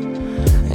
and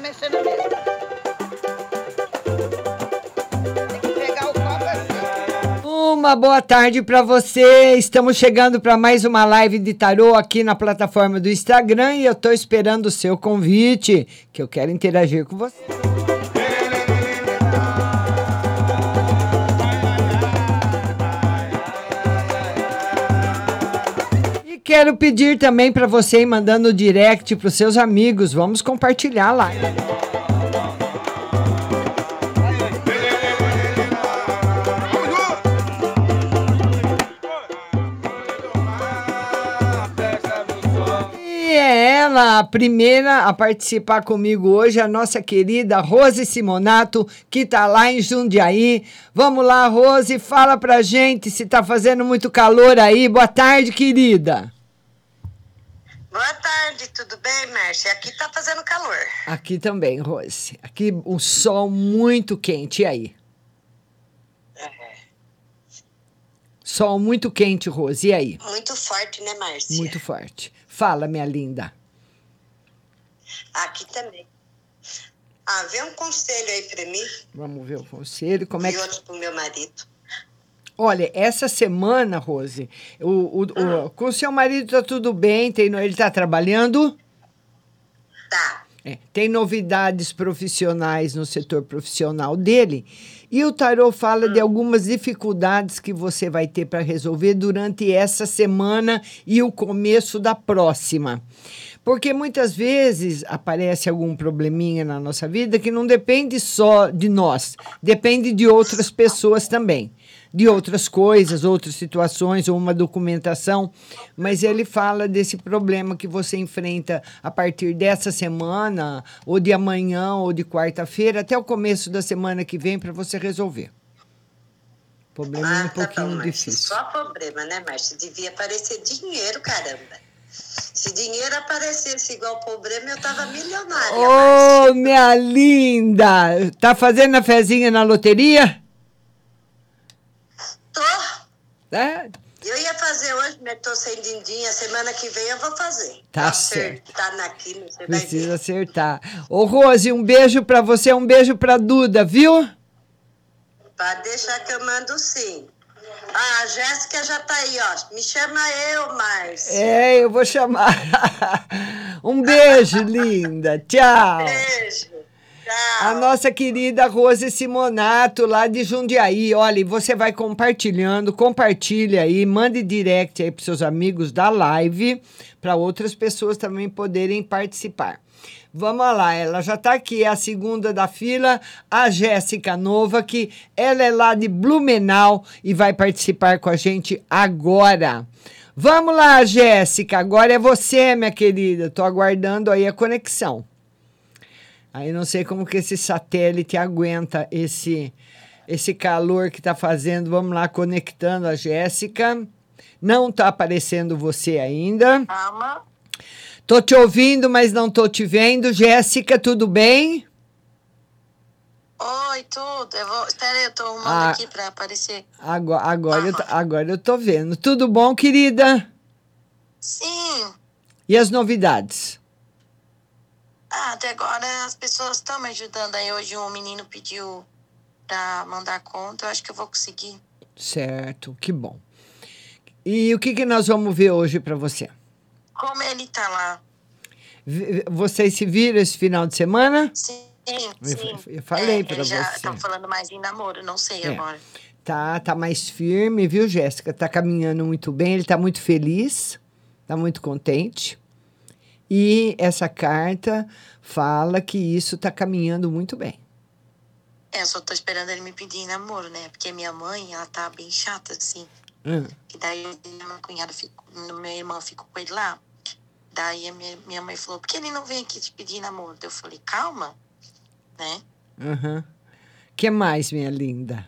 Mexer na mesa. Tem que pegar o copo assim. Uma boa tarde para você. Estamos chegando para mais uma live de tarô aqui na plataforma do Instagram e eu estou esperando o seu convite, que eu quero interagir com você. Quero pedir também para você ir mandando direct para os seus amigos. Vamos compartilhar lá. E é ela, a primeira a participar comigo hoje, a nossa querida Rose Simonato, que está lá em Jundiaí. Vamos lá, Rose, fala pra gente se tá fazendo muito calor aí. Boa tarde, querida. Boa tarde, tudo bem, Márcia? Aqui tá fazendo calor. Aqui também, Rose. Aqui um sol muito quente. E aí? Sol muito quente, Rose. E aí? Muito forte, né, Márcia? Muito forte. Fala, minha linda. Aqui também. Ah, vê um conselho aí pra mim Vamos ver o conselho. Como é e que. outro pro meu marido. Olha, essa semana, Rose, o, o, o- com o seu marido tá tudo bem? Tem, ele tá trabalhando? Tá. É, tem novidades profissionais no setor profissional dele. E o tarô fala de algumas dificuldades que você vai ter para resolver durante essa semana e o começo da próxima. Porque muitas vezes aparece algum probleminha na nossa vida que não depende só de nós, depende de outras pessoas também, de outras coisas, outras situações ou uma documentação. Mas ele fala desse problema que você enfrenta a partir dessa semana, ou de amanhã, ou de quarta-feira, até o começo da semana que vem para você resolver. Problema um Ah, tá pouquinho bom, Márcia. difícil. Só problema, né, Márcia? Devia aparecer dinheiro, caramba. Se dinheiro aparecesse igual problema, eu tava milionária. Ô, minha linda! Tá fazendo a fezinha na loteria? Tô. É? Eu ia fazer hoje, mas tô sem dindinha. Semana que vem eu vou fazer. Tá certo. acertar você ver. Precisa acertar. Ô, Rose, um beijo pra você, um beijo pra Duda, viu? Pode deixar que eu mando sim. Ah, a Jéssica já tá aí, ó. Me chama eu, Márcia. É, eu vou chamar. um beijo, linda. Tchau. Beijo. A nossa querida Rose Simonato, lá de Jundiaí. Olha, você vai compartilhando, compartilha aí, mande direct aí para seus amigos da live, para outras pessoas também poderem participar. Vamos lá, ela já está aqui, é a segunda da fila, a Jéssica Nova, que ela é lá de Blumenau e vai participar com a gente agora. Vamos lá, Jéssica, agora é você, minha querida. Tô aguardando aí a conexão. Aí não sei como que esse satélite aguenta esse esse calor que tá fazendo. Vamos lá conectando a Jéssica. Não tá aparecendo você ainda. Calma. Tô te ouvindo, mas não tô te vendo. Jéssica, tudo bem? Oi, tudo. Eu vou... Espera aí, eu tô arrumando Ah. aqui pra aparecer. Agora, agora, eu, agora eu tô vendo. Tudo bom, querida? Sim. E as novidades? Ah, até agora as pessoas estão me ajudando. Aí hoje um menino pediu pra mandar conta. Eu acho que eu vou conseguir. Certo, que bom. E o que, que nós vamos ver hoje para você? Como ele tá lá? Vocês se viram esse final de semana? Sim, sim. eu falei é, já você. tá falando mais em namoro, não sei É. agora. Tá, tá mais firme, viu, Jéssica? Tá caminhando muito bem, ele tá muito feliz, tá muito contente. E essa carta fala que isso tá caminhando muito bem. É, eu só tô esperando ele me pedir namoro, né? Porque minha mãe, ela tá bem chata, assim. Hum, E daí minha cunhada ficou, minha irmã ficou com ele lá. Daí a minha, minha mãe falou, por que ele não vem aqui te pedir namoro? Eu falei, calma, né? aham. que mais, minha linda?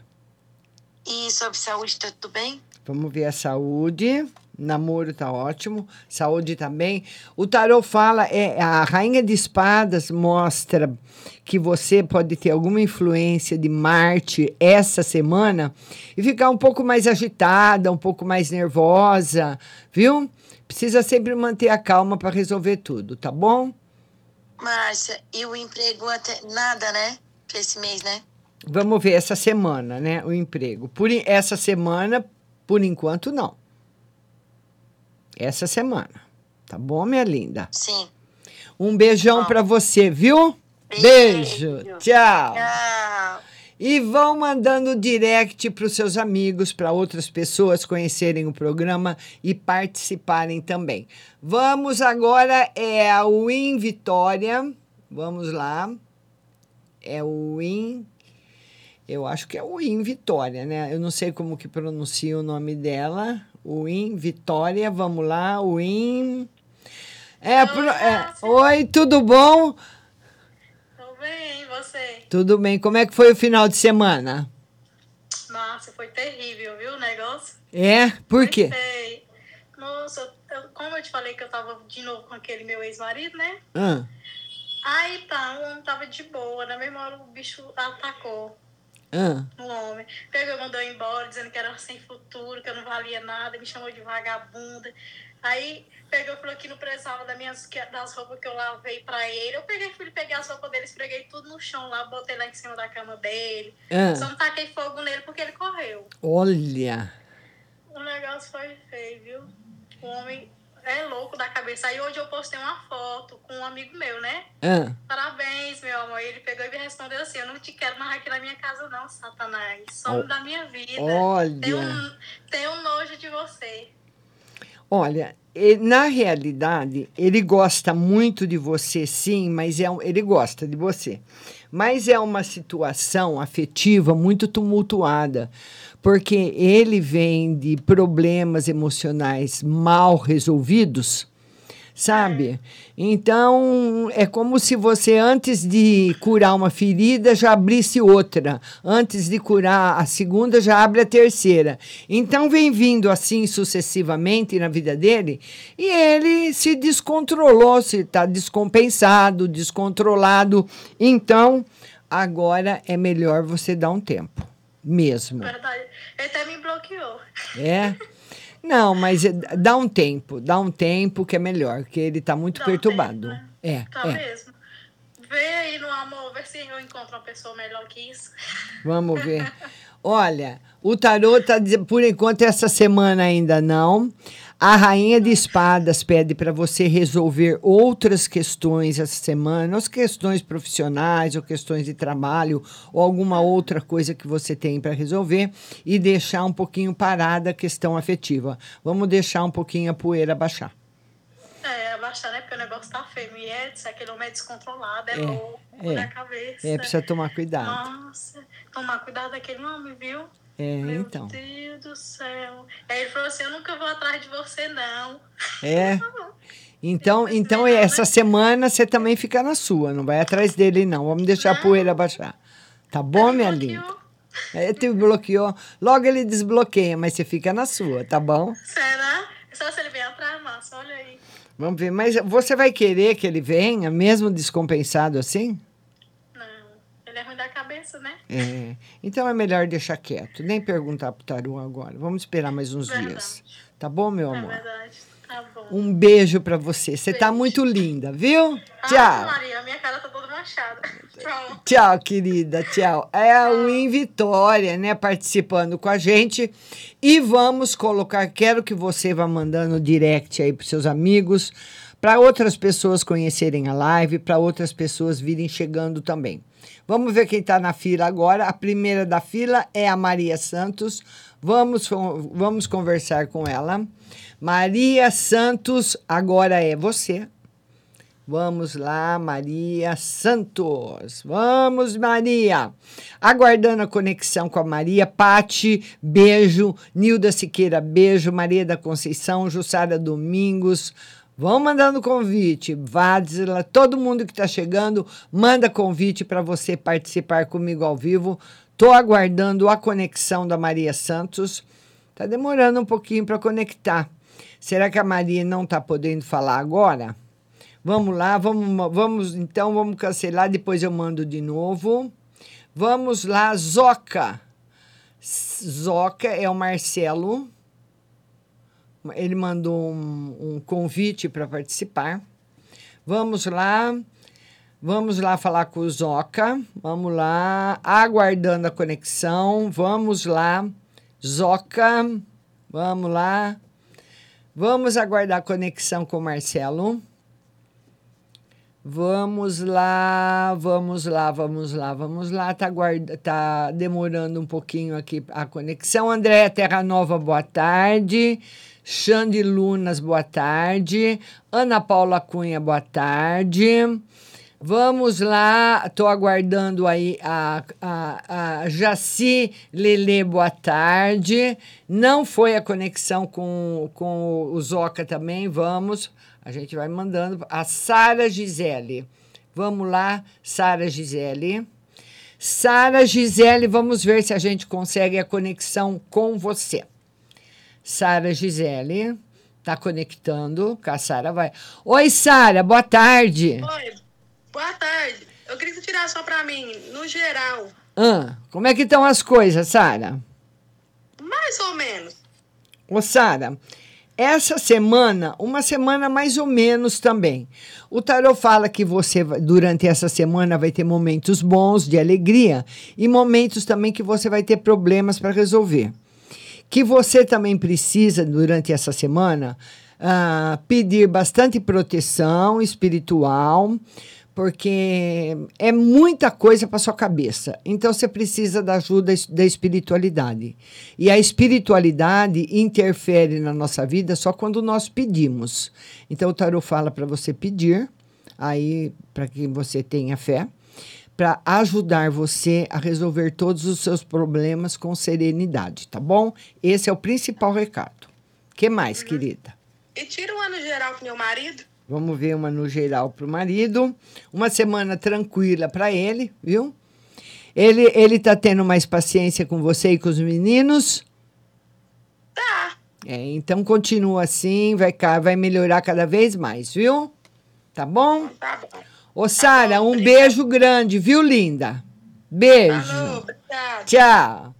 E sobre saúde, tá tudo bem? Vamos ver a saúde. Namoro tá ótimo. Saúde também. O tarot fala, é, a rainha de espadas mostra que você pode ter alguma influência de Marte essa semana e ficar um pouco mais agitada, um pouco mais nervosa, viu? Precisa sempre manter a calma para resolver tudo, tá bom? Márcia, e o emprego até nada, né? Esse mês, né? Vamos ver essa semana, né? O emprego. Por essa semana, por enquanto, não. Essa semana. Tá bom, minha linda? Sim. Um beijão pra você, viu? Beijo. Tchau. Tchau. E vão mandando direct para os seus amigos, para outras pessoas conhecerem o programa e participarem também. Vamos agora, é a Win Vitória. Vamos lá. É o Win. Eu acho que é o Win Vitória, né? Eu não sei como que pronuncia o nome dela. Win Vitória, vamos lá. Win. É, pro- é, Oi, tudo bom? Tudo bem, e você? Tudo bem. Como é que foi o final de semana? Nossa, foi terrível, viu, o negócio? É? Por quê? Nossa, eu- como eu te falei que eu tava de novo com aquele meu ex-marido, né? Ah, Aí tá, o homem tava de boa, na mesma hora o bicho atacou ah. o homem. Pegou e mandou embora, dizendo que era sem futuro, que eu não valia nada, me chamou de vagabunda. Aí pegou e falou que não precisava das, minhas, das roupas que eu lavei pra ele. Eu peguei, fui pegar as roupas dele, esfreguei tudo no chão lá, botei lá em cima da cama dele. Ah. Só não taquei fogo nele porque ele correu. Olha. O negócio foi feio, viu? O homem é louco da cabeça. Aí hoje eu postei uma foto com um amigo meu, né? Ah. Parabéns, meu amor. Ele pegou e me respondeu assim: Eu não te quero mais aqui na minha casa, não, Satanás. Some Oh. da minha vida. Olha. Tenho, um- tenho nojo de você. Olha, e- na realidade, ele gosta muito de você, sim, mas é um- ele gosta de você. Mas é uma situação afetiva muito tumultuada, porque ele vem de problemas emocionais mal resolvidos, sabe? Então, é como se você, antes de curar uma ferida, já abrisse outra. Antes de curar a segunda, já abre a terceira. Então, vem vindo assim sucessivamente na vida dele, e ele se descontrolou, se está descompensado, descontrolado. Então, agora é melhor você dar um tempo, mesmo. Verdade. Ele até me bloqueou. É? Não, mas é- dá um tempo, dá um tempo que é melhor, porque ele está muito Dá um perturbado. É, Tá é. mesmo? Vê aí no amor, vê se eu encontro uma pessoa melhor que isso. Vamos ver. Olha, o tarô dizendo, por enquanto, essa semana ainda não. A Rainha de Espadas pede para você resolver outras questões essa semana, as questões profissionais, ou questões de trabalho, ou alguma outra coisa que você tem para resolver, e deixar um pouquinho parada a questão afetiva. Vamos deixar um pouquinho a poeira baixar. É, abaixar, né? Porque o negócio tá feio. E é, diz, aquele homem é descontrolado, é, É, louco é. da cabeça. É, precisa tomar cuidado. Nossa, tomar cuidado daquele homem, viu? É, Meu então. Deus do céu. Aí ele falou assim: Eu nunca vou atrás de você, não. É. Então, então essa semana você também fica na sua, não vai atrás dele não. Vamos deixar a poeira baixar. Tá bom, minha linda? É, te bloqueou. Logo ele desbloqueia, mas você fica na sua, tá bom? Será? Só se ele vier atrás, massa, olha aí. Vamos ver. Mas você vai querer que ele venha, mesmo descompensado assim? Ele é ruim da cabeça, né? É. Então é melhor deixar quieto, nem perguntar pro Taru agora. Vamos esperar mais uns Verdade. dias. Tá bom, meu É amor? verdade. Um beijo pra você. Você tá muito linda, viu? Ah, Tchau. Maria, minha cara tá toda manchada. Tchau. Tchau, querida. Tchau. É a Win Vitória, né? Participando com a gente. E vamos colocar. Quero que você vá mandando direct aí pros seus amigos, para outras pessoas conhecerem a live, para outras pessoas virem chegando também. Vamos ver quem está na fila agora. A primeira da fila é a Maria Santos. Vamos, vamos conversar com ela. Maria Santos, agora é você. Vamos lá, Maria Santos. Vamos, Maria. Aguardando a conexão com a Maria. Pati, beijo. Nilda Siqueira, beijo. Maria da Conceição, Jussara Domingos. Vão mandando convite. Vadzila, todo mundo que está chegando, manda convite para você participar comigo ao vivo. Estou aguardando a conexão da Maria Santos. Está demorando um pouquinho para conectar. Será que a Maria não está podendo falar agora? Vamos lá, vamos, vamos então, vamos cancelar, depois eu mando de novo. Vamos lá, Zoca. Zoca é o Marcelo. Ele mandou um, um convite para participar. Vamos lá. Vamos lá falar com o Zoca. Vamos lá. Aguardando a conexão. Vamos lá. Zoca. Vamos lá. Vamos aguardar a conexão com o Marcelo. Vamos lá, vamos lá, vamos lá, vamos lá. Tá, guarda, tá demorando um pouquinho aqui a conexão. Andréia Terra Nova, boa tarde. Xande Lunas, boa tarde. Ana Paula Cunha, boa tarde. Vamos lá, estou aguardando aí a, a, a Jaci Lele, boa tarde. Não foi a conexão com, com o Zoca também, vamos. A gente vai mandando. A Sara Gisele. Vamos lá, Sara Gisele. Sara Gisele, vamos ver se a gente consegue a conexão com você. Sara Gisele, tá conectando, a Sara vai. Oi, Sara, boa tarde. Oi, boa tarde. Eu queria que você tirasse só para mim, no geral. Ah, como é que estão as coisas, Sara? Mais ou menos. Ô, Sara, essa semana, uma semana mais ou menos também. O tarot fala que você, durante essa semana, vai ter momentos bons, de alegria, e momentos também que você vai ter problemas para resolver. Que você também precisa, durante essa semana, uh, pedir bastante proteção espiritual, porque é muita coisa para sua cabeça. Então você precisa da ajuda da espiritualidade. E a espiritualidade interfere na nossa vida só quando nós pedimos. Então o tarot fala para você pedir, aí para que você tenha fé, para ajudar você a resolver todos os seus problemas com serenidade, tá bom? Esse é o principal recado. Que mais, uhum. querida? E tira um ano geral pro meu marido. Vamos ver uma no geral para o marido. Uma semana tranquila para ele, viu? Ele, ele tá tendo mais paciência com você e com os meninos? Tá. É, então continua assim, vai, vai melhorar cada vez mais, viu? Tá bom? Tá bom. Ô, Sara, um beijo grande, viu, linda? Beijo. Falou, Tchau.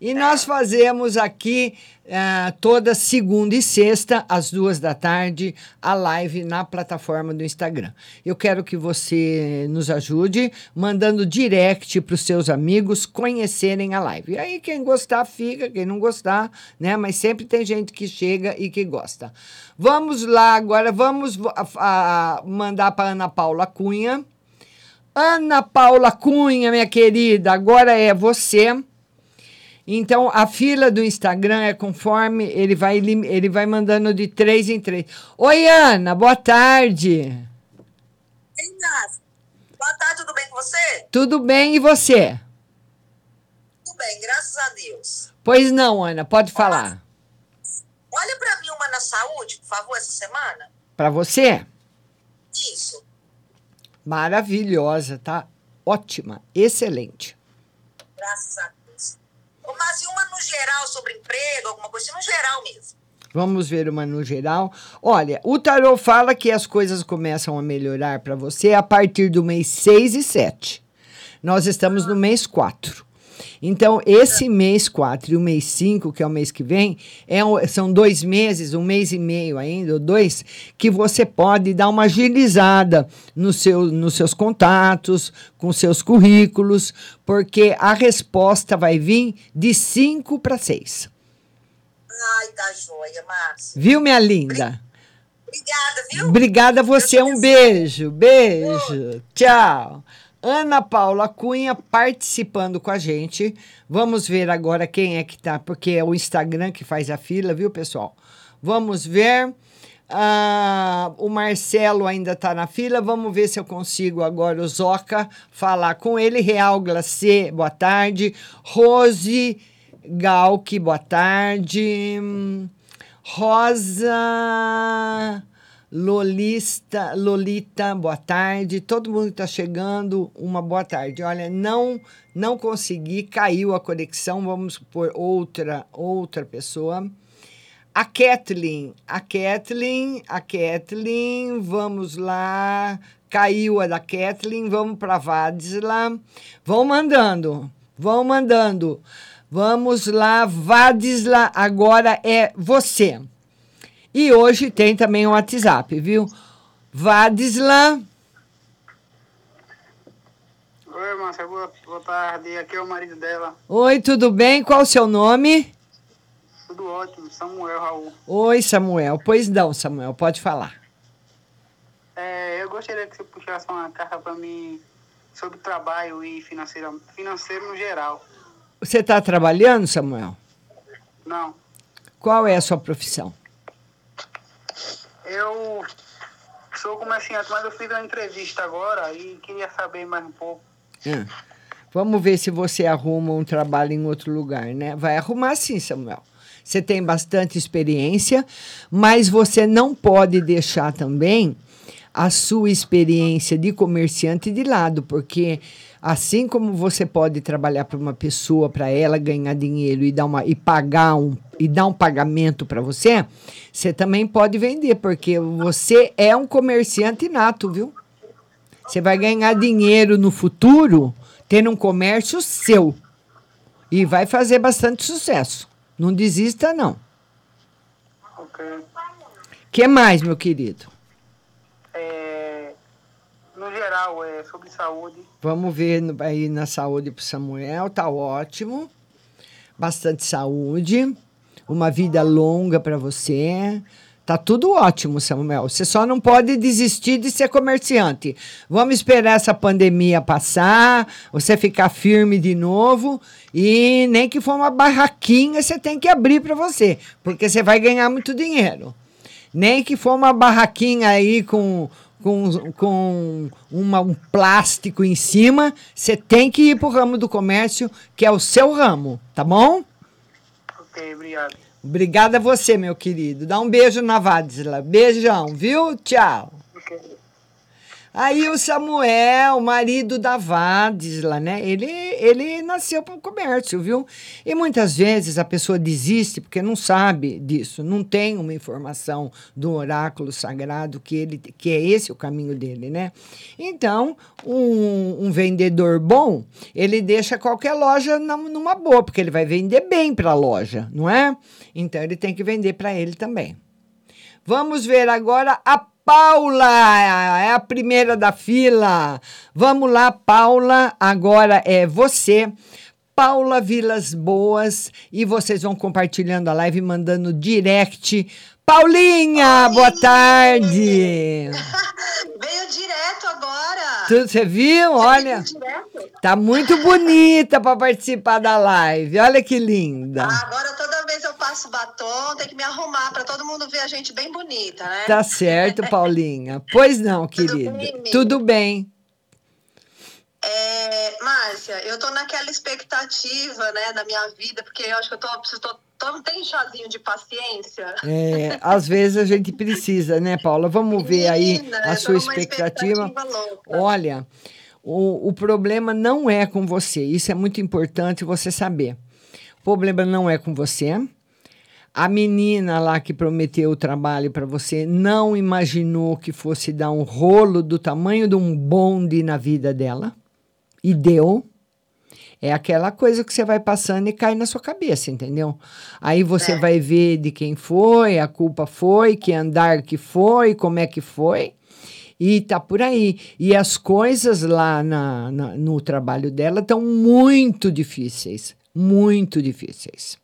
E nós fazemos aqui uh, toda segunda e sexta, às duas da tarde, a live na plataforma do Instagram. Eu quero que você nos ajude mandando direct para os seus amigos conhecerem a live. E aí, quem gostar, fica, quem não gostar, né? Mas sempre tem gente que chega e que gosta. Vamos lá agora, vamos a, a mandar para Ana Paula Cunha. Ana Paula Cunha, minha querida, agora é você. Então, a fila do Instagram é conforme ele vai, ele vai mandando de três em três. Oi, Ana, boa tarde. Inácio, boa tarde, tudo bem com você? Tudo bem, e você? Tudo bem, graças a Deus. Pois não, Ana, pode falar. Olha para mim uma na saúde, por favor, essa semana. Para você? Isso. Maravilhosa, tá? Ótima, excelente. Graças a Deus. Mas e uma no geral sobre emprego, alguma coisa assim, no geral mesmo. Vamos ver uma no geral. Olha, o tarot fala que as coisas começam a melhorar para você a partir do mês 6 e 7. Nós estamos no mês 4. Então, esse mês 4 e o mês 5, que é o mês que vem, é, são dois meses, um mês e meio ainda, ou dois, que você pode dar uma agilizada no seu, nos seus contatos, com seus currículos, porque a resposta vai vir de 5 para 6. Ai, tá joia, Márcia. Viu, minha linda? Obrigada, viu? Obrigada a você, um beijo, beijo, tchau. Ana Paula Cunha participando com a gente. Vamos ver agora quem é que tá, porque é o Instagram que faz a fila, viu, pessoal? Vamos ver. Ah, o Marcelo ainda está na fila. Vamos ver se eu consigo agora o Zoca falar com ele. Real Glacê, boa tarde. Rose Galque, boa tarde. Hum, Rosa Lolista, Lolita, boa tarde. Todo mundo está chegando, uma boa tarde. Olha, não não consegui, caiu a conexão. Vamos por outra outra pessoa. A Kathleen, a Kathleen, a Kathleen, vamos lá. Caiu a da Kathleen, vamos para Vadisla. Vão mandando, vão mandando. Vamos lá, Vadisla, agora é você. E hoje tem também o WhatsApp, viu? Vadisla, Oi, Márcia, boa, boa tarde. Aqui é o marido dela. oi, tudo bem? Qual o seu nome? Tudo ótimo, Samuel Raul. Oi, Samuel. Pois não, Samuel, pode falar. É, eu gostaria que você puxasse uma carta para mim sobre trabalho e financeiro, financeiro no geral. Você está trabalhando, Samuel? Não, Qual é a sua profissão? Eu sou comerciante, mas eu fiz uma entrevista agora e queria saber mais um pouco. Ah, Vamos ver se você arruma um trabalho em outro lugar, né? Vai arrumar sim, Samuel. Você tem bastante experiência, mas você não pode deixar também a sua experiência de comerciante de lado, porque assim como você pode trabalhar para uma pessoa, para ela ganhar dinheiro e dar uma e pagar um e dar um pagamento para você, você também pode vender, porque você é um comerciante nato, viu? Você vai ganhar dinheiro no futuro tendo um comércio seu. E vai fazer bastante sucesso. Não desista, não. Ok. que mais, meu querido? No geral, é sobre saúde. Vamos ver aí na saúde pro Samuel. Tá ótimo. Bastante saúde. Uma vida longa para você. Tá tudo ótimo, Samuel. Você só não pode desistir de ser comerciante. Vamos esperar essa pandemia passar, você ficar firme de novo e nem que for uma barraquinha você tem que abrir para você, porque você vai ganhar muito dinheiro. Nem que for uma barraquinha aí com, com, com uma, um plástico em cima, você tem que ir para o ramo do comércio, que é o seu ramo, tá bom? Ok, obrigado. Obrigada a você, meu querido. Dá um beijo na Vadisla. Beijão, viu? Tchau. Aí o Samuel, marido da Vadisla, né? Ele, ele nasceu para o comércio, viu? E muitas vezes a pessoa desiste porque não sabe disso, não tem uma informação do oráculo sagrado que, ele, que é esse o caminho dele, né? Então, um, um vendedor bom, ele deixa qualquer loja num- numa boa, porque ele vai vender bem para a loja, não é? Então, ele tem que vender para ele também. Vamos ver agora a Paula, é a primeira da fila. Vamos lá, Paula, agora é você. Paula Vilas Boas, e vocês vão compartilhando a live, mandando direct. Paulinha, boa tarde. Veio direto agora. Tu- Você viu? Olha, Direto. tá muito bonita para participar da live. Olha que linda. Agora toda vez eu passo batom, tem que me arrumar para todo mundo ver a gente bem bonita, né? Tá certo, Paulinha. Pois não, querida. bem, amiga? Tudo bem. É, Márcia, eu tô naquela expectativa, né, da minha vida, porque eu acho que eu tô, preciso, tô, tô- tem chazinho de paciência. É, às vezes a gente precisa, né, Paula? Vamos ver aí Menina, a sua expectativa. expectativa. Olha, o, o problema não é com você. Isso é muito importante você saber. O problema não é com você. A menina lá que prometeu o trabalho para você não imaginou que fosse dar um rolo do tamanho de um bonde na vida dela. E deu. É aquela coisa que você vai passando e cai na sua cabeça, entendeu? Aí você vai ver de quem foi, a culpa foi, que andar que foi, como é que foi. E tá por aí. E as coisas lá na, na- no trabalho dela estão muito difíceis. Muito difíceis.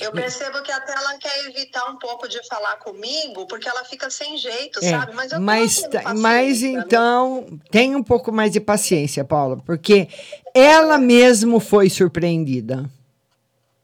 Eu percebo que até ela quer evitar um pouco de falar comigo, porque ela fica sem jeito, É, sabe? Mas eu mas, tendo tá- mas né? então, tenha um pouco mais de paciência, Paula, porque ela mesmo foi surpreendida.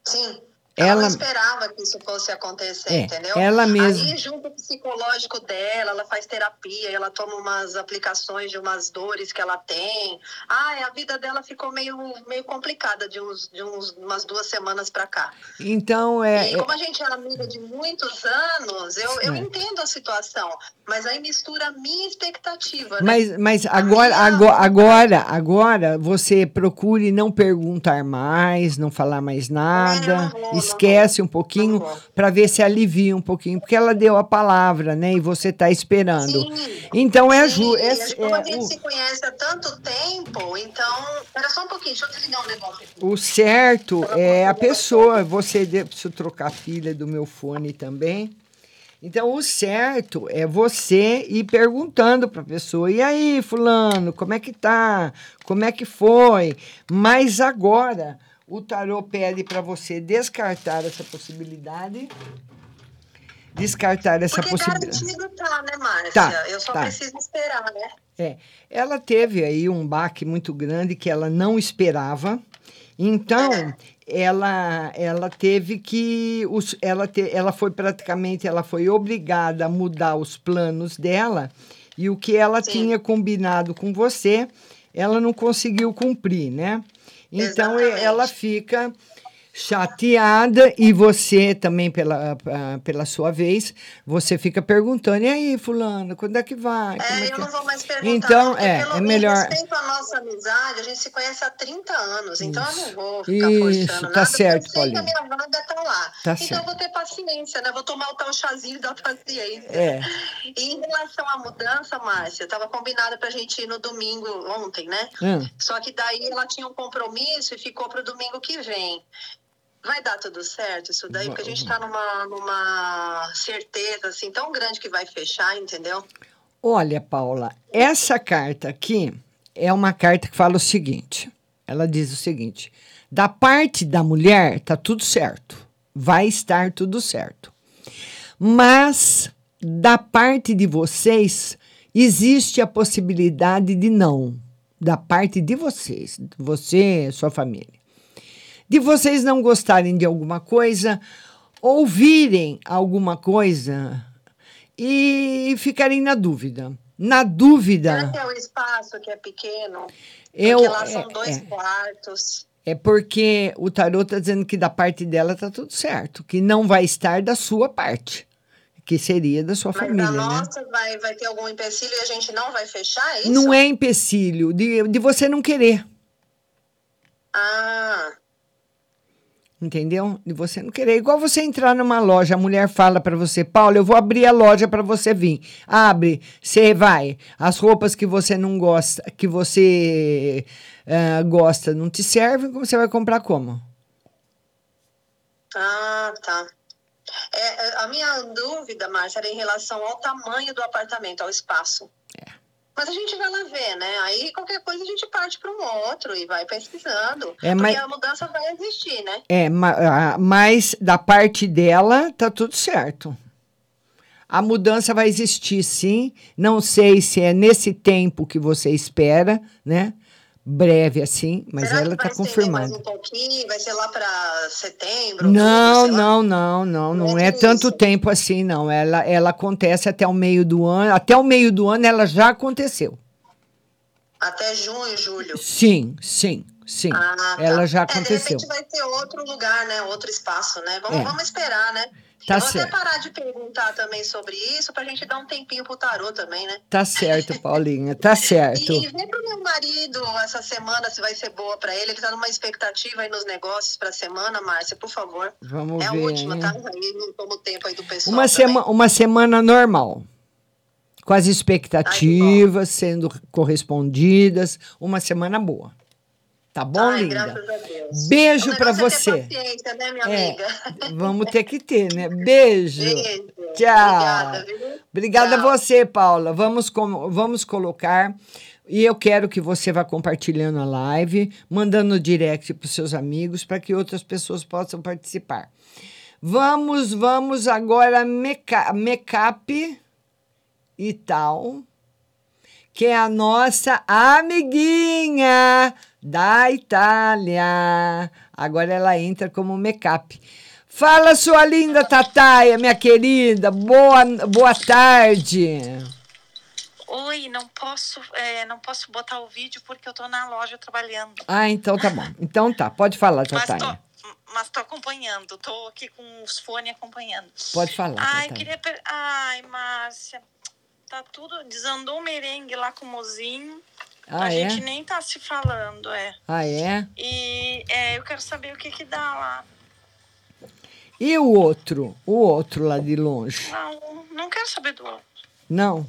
Sim. Ela, Ela- não esperava que isso fosse acontecer, É, entendeu? ela mesma. Aí, junto com o psicológico dela, ela faz terapia, ela toma umas aplicações de umas dores que ela tem. Ah, a vida dela ficou meio, meio complicada de, uns, de uns, umas duas semanas pra cá. Então, é. e é- como a gente é amiga de muitos anos, eu, eu É. entendo a situação, mas aí mistura a minha expectativa, né? Mas, mas agora, agora, agora, agora, você procure não perguntar mais, não falar mais nada, esquece um pouquinho para ver se alivia um pouquinho, porque ela deu a palavra, né? E você está esperando. Então é, ju, é, gente- como a é gente o, se conhece há tanto tempo, então. Espera só um pouquinho, deixa eu desligar um negócio aqui. o certo é a pessoa. Você de- trocar a pilha do meu fone também. Então, o certo é você ir perguntando para a pessoa: e aí, Fulano, como é que tá? Como é que foi? Mas agora, o tarô pede para você descartar essa possibilidade. Descartar essa Porque possibilidade. garantido tá, né, Márcia? Tá, eu só tá. preciso esperar, né? É, ela teve aí um baque muito grande que ela não esperava. Então, ela, ela teve que. Os, ela, te, ela foi praticamente, ela foi obrigada a mudar os planos dela. E o que ela tinha combinado com você, ela não conseguiu cumprir, né? Então, e- ela fica chateada e você também pela, pela sua vez você fica perguntando e aí fulano quando é que vai Como É, que eu não vou mais perguntar. então é é melhor respeito à nossa amizade, a gente se conhece há 30 anos, então eu não vou ficar Isso, tá nada, certo, porque eu sei que a minha vaga tá lá. Tá então certo. eu vou ter paciência, né? Vou tomar o tal chazinho da paciência. É. E em relação à mudança, Márcia, tava combinado pra gente ir no domingo ontem, né? Hum. Só que daí ela tinha um compromisso e ficou pro domingo que vem. Vai dar tudo certo isso daí? Porque a gente tá numa, numa certeza assim tão grande que vai fechar, entendeu? Olha, Paula, essa carta aqui é uma carta que fala o seguinte: ela diz o seguinte, da parte da mulher tá tudo certo, vai estar tudo certo, mas da parte de vocês existe a possibilidade de não, da parte de vocês, você, sua família, de vocês não gostarem de alguma coisa, ouvirem alguma coisa e ficarem na dúvida. Na dúvida. Será que é o espaço que é pequeno? Eu- Porque lá são é- dois é. quartos. É porque o tarô está dizendo que da parte dela tá tudo certo, que não vai estar da sua parte, que seria da sua Mas família, a né? nossa vai, vai ter algum empecilho e a gente não vai fechar, é isso? Não é empecilho de, de você não querer, Ah, entendeu? De você não querer. Igual você entrar numa loja, a mulher fala para você, Paulo, eu vou abrir a loja para você vir. Abre, você vai. As roupas que você não gosta, que você ah, gosta, não te servem, você vai comprar como? ah, tá. É, é, a minha dúvida, Márcia, era em relação ao tamanho do apartamento, ao espaço. Mas a gente vai lá ver, né? Aí qualquer coisa a gente parte para um outro e vai pesquisando. É, porque mas- a mudança vai existir, né? É, ma- mas da parte dela tá tudo certo. A mudança vai existir, sim. Não sei se é nesse tempo que você espera, né? Breve assim, mas Será ela vai está estender mais confirmada. um pouquinho? Vai ser lá para setembro? Não, outubro, não, não, não, não Não é é tanto isso. tempo assim, não. Ela, ela acontece até o meio do ano. Até o meio do ano ela já aconteceu. Até junho, julho. Sim, sim, sim. Ah, tá. Ela já É, de aconteceu. repente vai ter outro lugar, né? Outro espaço, né? Vamos, É. vamos esperar, né? Tá Eu vou certo. até parar de perguntar também sobre isso pra gente dar um tempinho pro tarô também, né? Tá certo, Paulinha, tá certo. E vê pro marido essa semana se vai ser boa pra ele. Ele tá numa expectativa aí nos negócios pra semana, Márcia, por favor. Vamos é a ver, última, né? tá? Aí não toma o tempo aí do pessoal. Uma, sema, uma semana normal. Com as expectativas sendo correspondidas. Uma semana boa. Tá bom, Ai, linda? graças a Deus. Beijo negócio é você. ter paciência, né, É? Vamos ter que ter, né? Beijo. Beijo. Tchau. Obrigada, viu? Obrigada Tchau. a você, Paula. Vamos, com- vamos colocar. E eu quero que você vá compartilhando a live, mandando direct para os seus amigos, para que outras pessoas possam participar. Vamos, vamos agora meca make e tal, que é a nossa amiguinha da Itália. Agora ela entra como make-up. Fala, sua linda Tataia, minha querida. Boa, boa tarde. Oi, não posso, é, não posso botar o vídeo porque eu tô na loja trabalhando. Ah, então tá bom. Então tá, pode falar, Mas tô, Tataia. mas tô acompanhando, tô aqui com os fones acompanhando. Pode falar, Ai, Tataia. queria. per- Ai, Márcia, tá tudo. Desandou o merengue lá com o mozinho. Ah, a é? gente nem tá se falando, é. Ah, é? E é, eu quero saber o que que dá lá. E o outro? O outro lá de longe? Não, não quero saber do outro. Não?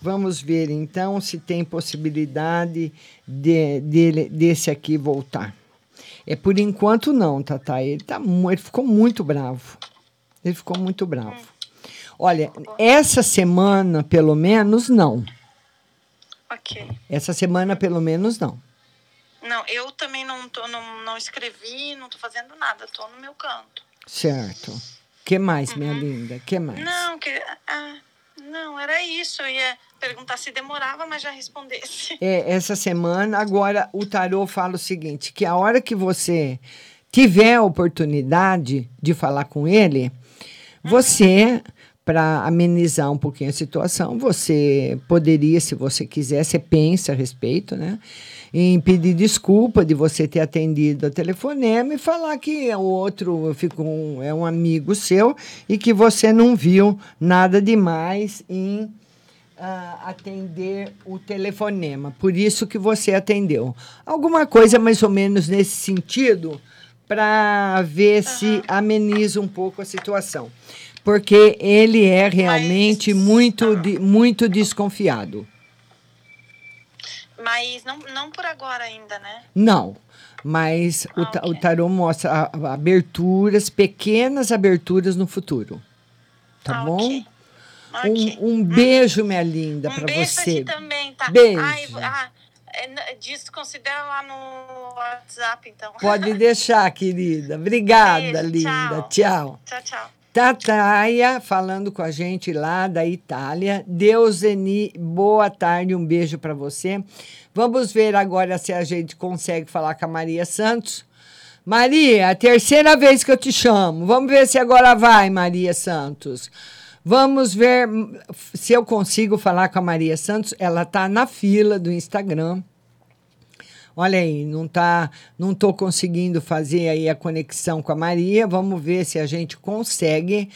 Vamos ver então se tem possibilidade de, dele, desse aqui voltar. É por enquanto não, Tata. Ele, tá, ele ficou muito bravo. Ele ficou muito bravo. Olha, essa semana, pelo menos, não. Ok. Essa semana, pelo menos, não. Não, eu também não, tô, não, não escrevi, não tô fazendo nada, tô no meu canto. Certo. que mais, minha linda? que mais? Não, que, ah, não, era isso. Eu ia perguntar se demorava, mas já respondesse. É, essa semana, agora o tarô fala o seguinte: que a hora que você tiver a oportunidade de falar com ele, você, para amenizar um pouquinho a situação, você poderia, se você quiser, você pensa a respeito, né? Em pedir desculpa de você ter atendido a telefonema e falar que o outro ficou um- é um amigo seu e que você não viu nada demais em ah, atender o telefonema. Por isso que você atendeu. Alguma coisa mais ou menos nesse sentido para ver se ameniza um pouco a situação. Porque ele é realmente muito, de- muito desconfiado. Mas não, não por agora ainda, né? Não, mas o, ta- o tarô mostra a- a- aberturas, pequenas aberturas no futuro. Tá bom? Um, um beijo, minha linda, para Um beijo pra você. também, tá? Beijo. Ai, ah, é, desconsidera lá no WhatsApp, então. Pode deixar, querida. Obrigada, Beijo, linda. Tchau. Tchau, tchau. Tataia falando com a gente lá da Itália. Deuseni, boa tarde, um beijo para você. Vamos ver agora se a gente consegue falar com a Maria Santos. Maria, a terceira vez que eu te chamo. Vamos ver se agora vai, Maria Santos. Vamos ver hum, se eu consigo falar com a Maria Santos. Ela está na fila do Instagram. Olha aí, não tá, não tô conseguindo fazer aí a conexão com a Maria. Vamos ver se a gente consegue.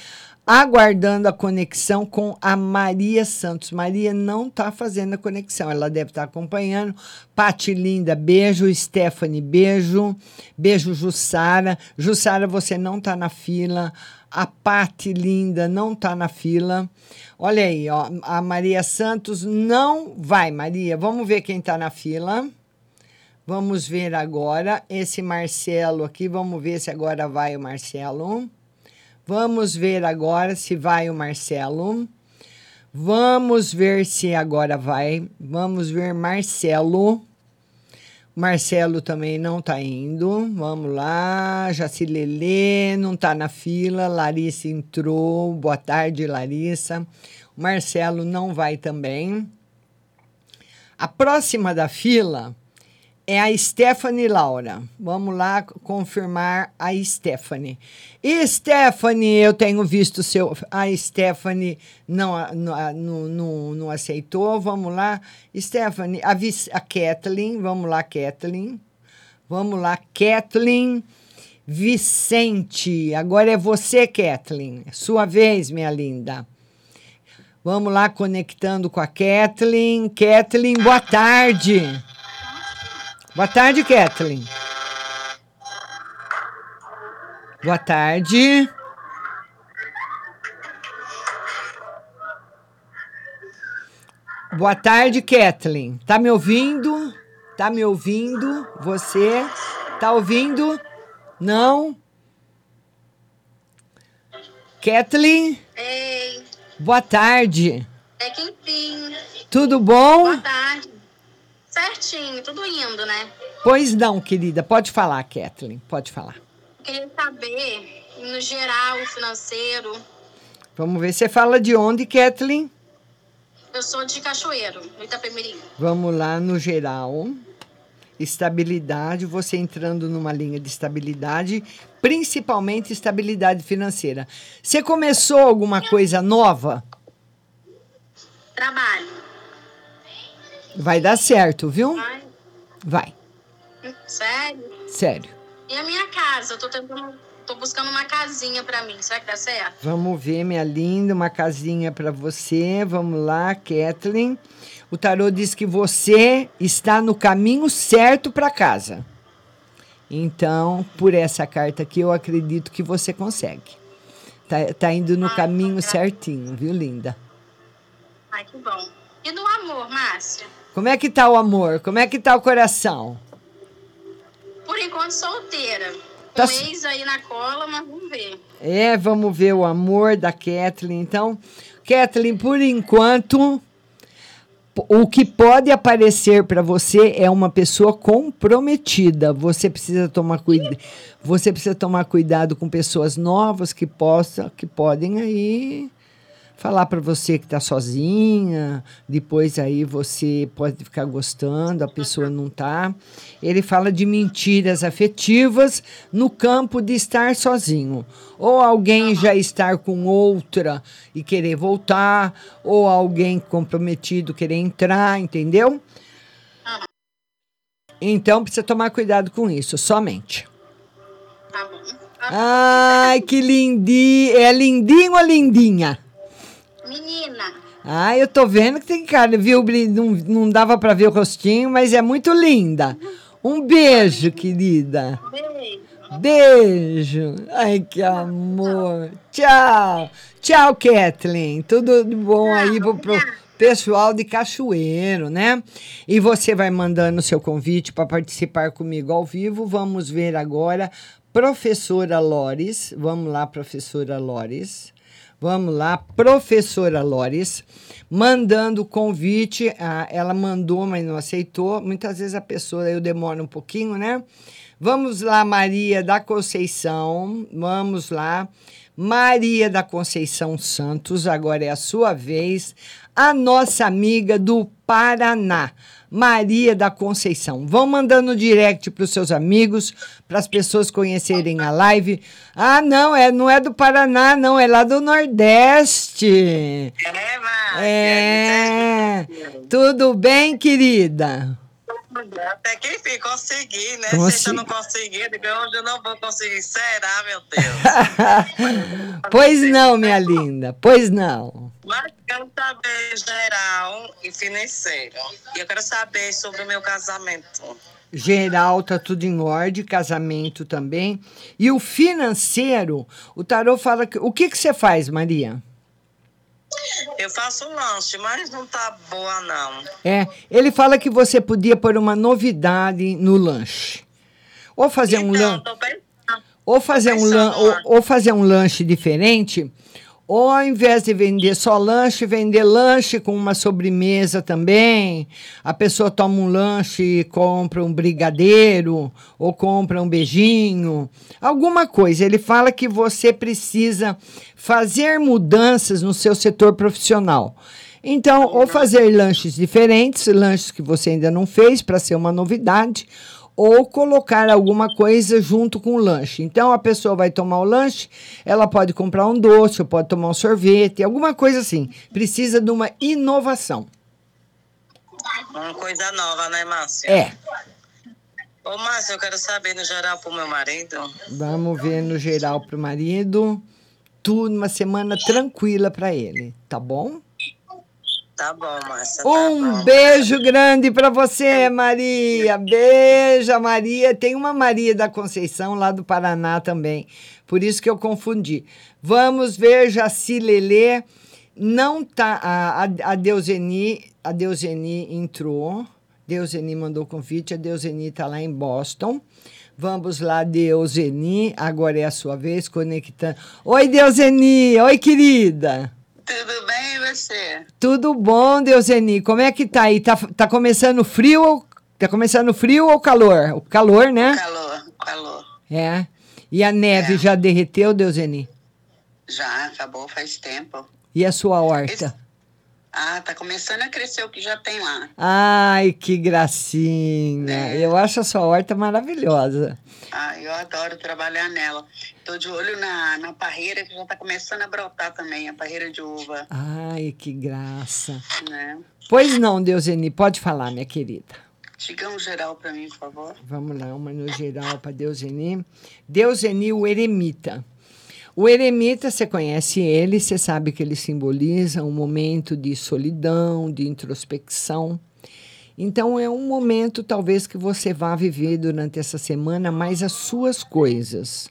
Aguardando a conexão com a Maria Santos. Maria não está fazendo a conexão, ela deve estar acompanhando. Pati Linda, beijo. Stephanie, beijo. Beijo, Jussara. Jussara, você não está na fila. A Pati Linda não está na fila. Olha aí, ó, a Maria Santos não vai, Maria. Vamos ver quem está na fila. Vamos ver agora esse Marcelo aqui. Vamos ver se agora vai o Marcelo. Vamos ver agora se vai o Marcelo. Vamos ver se agora vai. Vamos ver Marcelo. Marcelo também não está indo. Vamos lá. Jacilele não está na fila. Larissa entrou. Boa tarde, Larissa. Marcelo não vai também. A próxima da fila é a Stephanie Laura. Vamos lá confirmar a Stephanie. Stephanie, eu tenho visto seu. A Stephanie não, não, não, não, aceitou. Vamos lá. Stephanie, a, a Kathleen. Vamos lá, Kathleen. Vamos lá, Kathleen Vicente. Agora é você, Kathleen. Sua vez, minha linda. Vamos lá, conectando com a Kathleen. Kathleen, boa tarde. Boa tarde, Kathleen. Boa tarde. Boa tarde, Kathleen. Tá me ouvindo? Tá me ouvindo? Você? Tá ouvindo? Não? Kathleen? Ei, Boa tarde. é que enfim. Tudo bom? Boa tarde. Certinho, tudo indo, né? Pois não, querida. Pode falar, Kathleen. Pode falar. Queria saber, no geral, financeiro. Vamos ver. Você fala de onde, Kathleen? Eu sou de Cachoeiro, no Itapemirim. Vamos lá no geral. Estabilidade, você entrando numa linha de estabilidade, principalmente estabilidade financeira. Você começou alguma coisa nova? Trabalho. Vai dar certo, viu? Ai, Vai, sério? sério. E a minha casa? Eu tô tentando. Tô buscando uma casinha pra mim. Será que dá certo? Vamos ver, minha linda, uma casinha para você. Vamos lá, Kathleen. O tarô diz que você está no caminho certo para casa. Então, por essa carta aqui, eu acredito que você consegue. Tá, tá indo no caminho certinho, viu, linda? Ai, que bom. E no amor, Márcia? Como é que tá o amor? Como é que tá o coração? Por enquanto, solteira. Tá s- ex aí na cola, mas vamos ver. É, vamos ver o amor da Kathleen. Então, Kathleen, por enquanto, o que pode aparecer para você é uma pessoa comprometida. Você precisa tomar cuidado. Você precisa tomar cuidado com pessoas novas que possam, que podem aí falar para você que tá sozinha, depois aí você pode ficar gostando, a pessoa não tá. Ele fala de mentiras afetivas no campo de estar sozinho. Ou alguém já estar com outra e querer voltar, ou alguém comprometido querer entrar, entendeu? Então precisa tomar cuidado com isso, somente. Tá bom. Ai, que lindinho! É lindinho ou lindinha? Menina, Ah, eu tô vendo que tem cara, viu? Não, não dava pra ver o rostinho, mas é muito linda. Um beijo, querida. beijo. Beijo. Ai, que amor. Tchau. Tchau, Kathleen. Tudo de bom aí pro, pro pessoal de Cachoeiro, né? E você vai mandando seu convite para participar comigo ao vivo. Vamos ver agora. Professora Lores. Vamos lá, professora Lores. Vamos lá, professora Lores, mandando convite. ah, ela mandou, mas não aceitou. Muitas vezes a pessoa, eu demoro um pouquinho, né? Vamos lá, Maria da Conceição. Vamos lá. Maria da Conceição Santos, agora é a sua vez. A nossa amiga do Paraná, Maria da Conceição. Vão mandando direct para os seus amigos, para as pessoas conhecerem a live. Ah, não, é, não é do Paraná, não, é lá do Nordeste. É, Márcia. É. Tudo bem, querida? Até que enfim, consegui, né? Consegui. Se eu não conseguir, digo, hoje eu não vou conseguir. Será, meu Deus? pois não, minha linda, pois não. Mas quero saber geral e financeiro. E eu quero saber sobre o meu casamento. Geral, tá tudo em ordem, casamento também. E o financeiro, o tarô fala que. O que, que você faz, Maria? Eu faço lanche, mas não tá boa, não. É, ele fala que você podia pôr uma novidade no lanche. Ou fazer um lanche. Ou fazer, um lan ou, ou fazer um lanche diferente, ou ao invés de vender só lanche, vender lanche com uma sobremesa também. A pessoa toma um lanche e compra um brigadeiro, ou compra um beijinho, alguma coisa. Ele fala que você precisa fazer mudanças no seu setor profissional. Então, ou fazer lanches diferentes, lanches que você ainda não fez para ser uma novidade, ou colocar alguma coisa junto com o lanche. Então a pessoa vai tomar o lanche, ela pode comprar um doce, ou pode tomar um sorvete, alguma coisa assim. Precisa de uma inovação. Uma coisa nova, né, Márcia? É. Ô, Márcia, eu quero saber no geral pro meu marido. Vamos ver no geral para o marido. Tudo uma semana tranquila para ele, tá bom? Tá bom, Márcia. tá Um bom. beijo grande para você, Maria. Beijo, Maria. Tem uma Maria da Conceição lá do Paraná também. Por isso que eu confundi. Vamos ver Jaci Lelê. Não tá a, a, a Deuseni, a Deuseni entrou. Deuseni mandou convite, a Deuseni está lá em Boston. Vamos lá, Deuseni, agora é a sua vez, conectando. Oi, Deuseni! Oi, querida! Tudo bem e você? Tudo bom, Deuseni? Como é que tá aí? Tá, tá começando frio ou tá começando frio ou calor? O calor, né? Calor, calor. É. E a neve já derreteu, Deuseni? Já, acabou faz tempo. E a sua horta? Ah, tá começando a crescer o que já tem lá. Ai, que gracinha! Eu acho a sua horta maravilhosa. Ah, eu adoro trabalhar nela. Tô de olho na, na parreira que já tá começando a brotar também, a parreira de uva. Ai, que graça. Né? Pois não, Deuseni, pode falar, minha querida. Diga um geral para mim, por favor. Vamos lá, uma no geral para Deuseni. Deuseni, o eremita. O eremita, você conhece ele, você sabe que ele simboliza um momento de solidão, de introspecção. Então, é um momento, talvez, que você vá viver durante essa semana mais as suas coisas.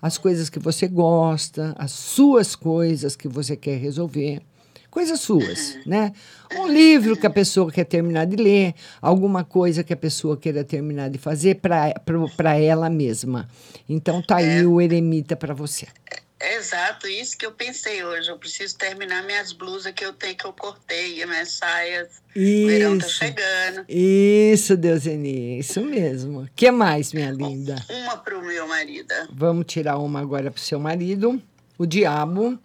As coisas que você gosta, as suas coisas que você quer resolver. Coisas suas, né? Um livro que a pessoa quer terminar de ler, alguma coisa que a pessoa queira terminar de fazer para ela mesma. Então, tá aí o eremita para você. Exato, isso que eu pensei hoje. Eu preciso terminar minhas blusas que eu tenho que eu cortei, minhas saias. Isso. O verão tá chegando. Isso, Deuseni, isso mesmo. O que mais, minha linda? Uma pro meu marido. Vamos tirar uma agora pro seu marido. O diabo.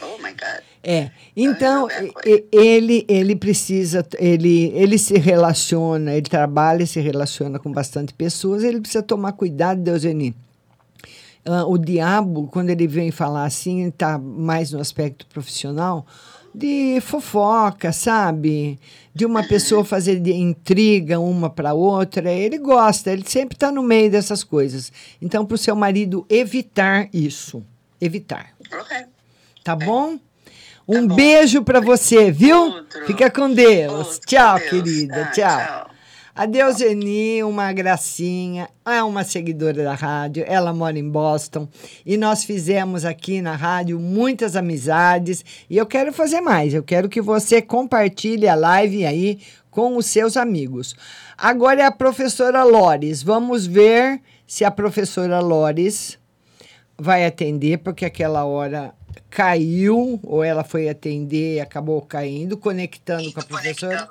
Oh my God. É. Então, ele ele precisa, ele ele se relaciona, ele trabalha e se relaciona com bastante pessoas, ele precisa tomar cuidado, Deuseni. Uh, o diabo, quando ele vem falar assim, está mais no aspecto profissional, de fofoca, sabe? De uma pessoa fazer de intriga uma para outra. Ele gosta, ele sempre está no meio dessas coisas. Então, para o seu marido evitar isso. Evitar. Ok. Tá bom? Um beijo para você, viu? Outro. Fica com Deus. Outro, tchau, Deus. querida. Ah, tchau. tchau. A Deuseni, uma gracinha, é uma seguidora da rádio, ela mora em Boston e nós fizemos aqui na rádio muitas amizades e eu quero fazer mais, eu quero que você compartilhe a live aí com os seus amigos. Agora é a professora Lores, vamos ver se a professora Lores vai atender, porque aquela hora caiu, ou ela foi atender e acabou caindo, conectando com a professora.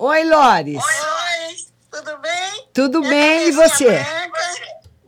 Oi, Lores. Oi, tudo bem? Tudo Eu bem, e você? Branca.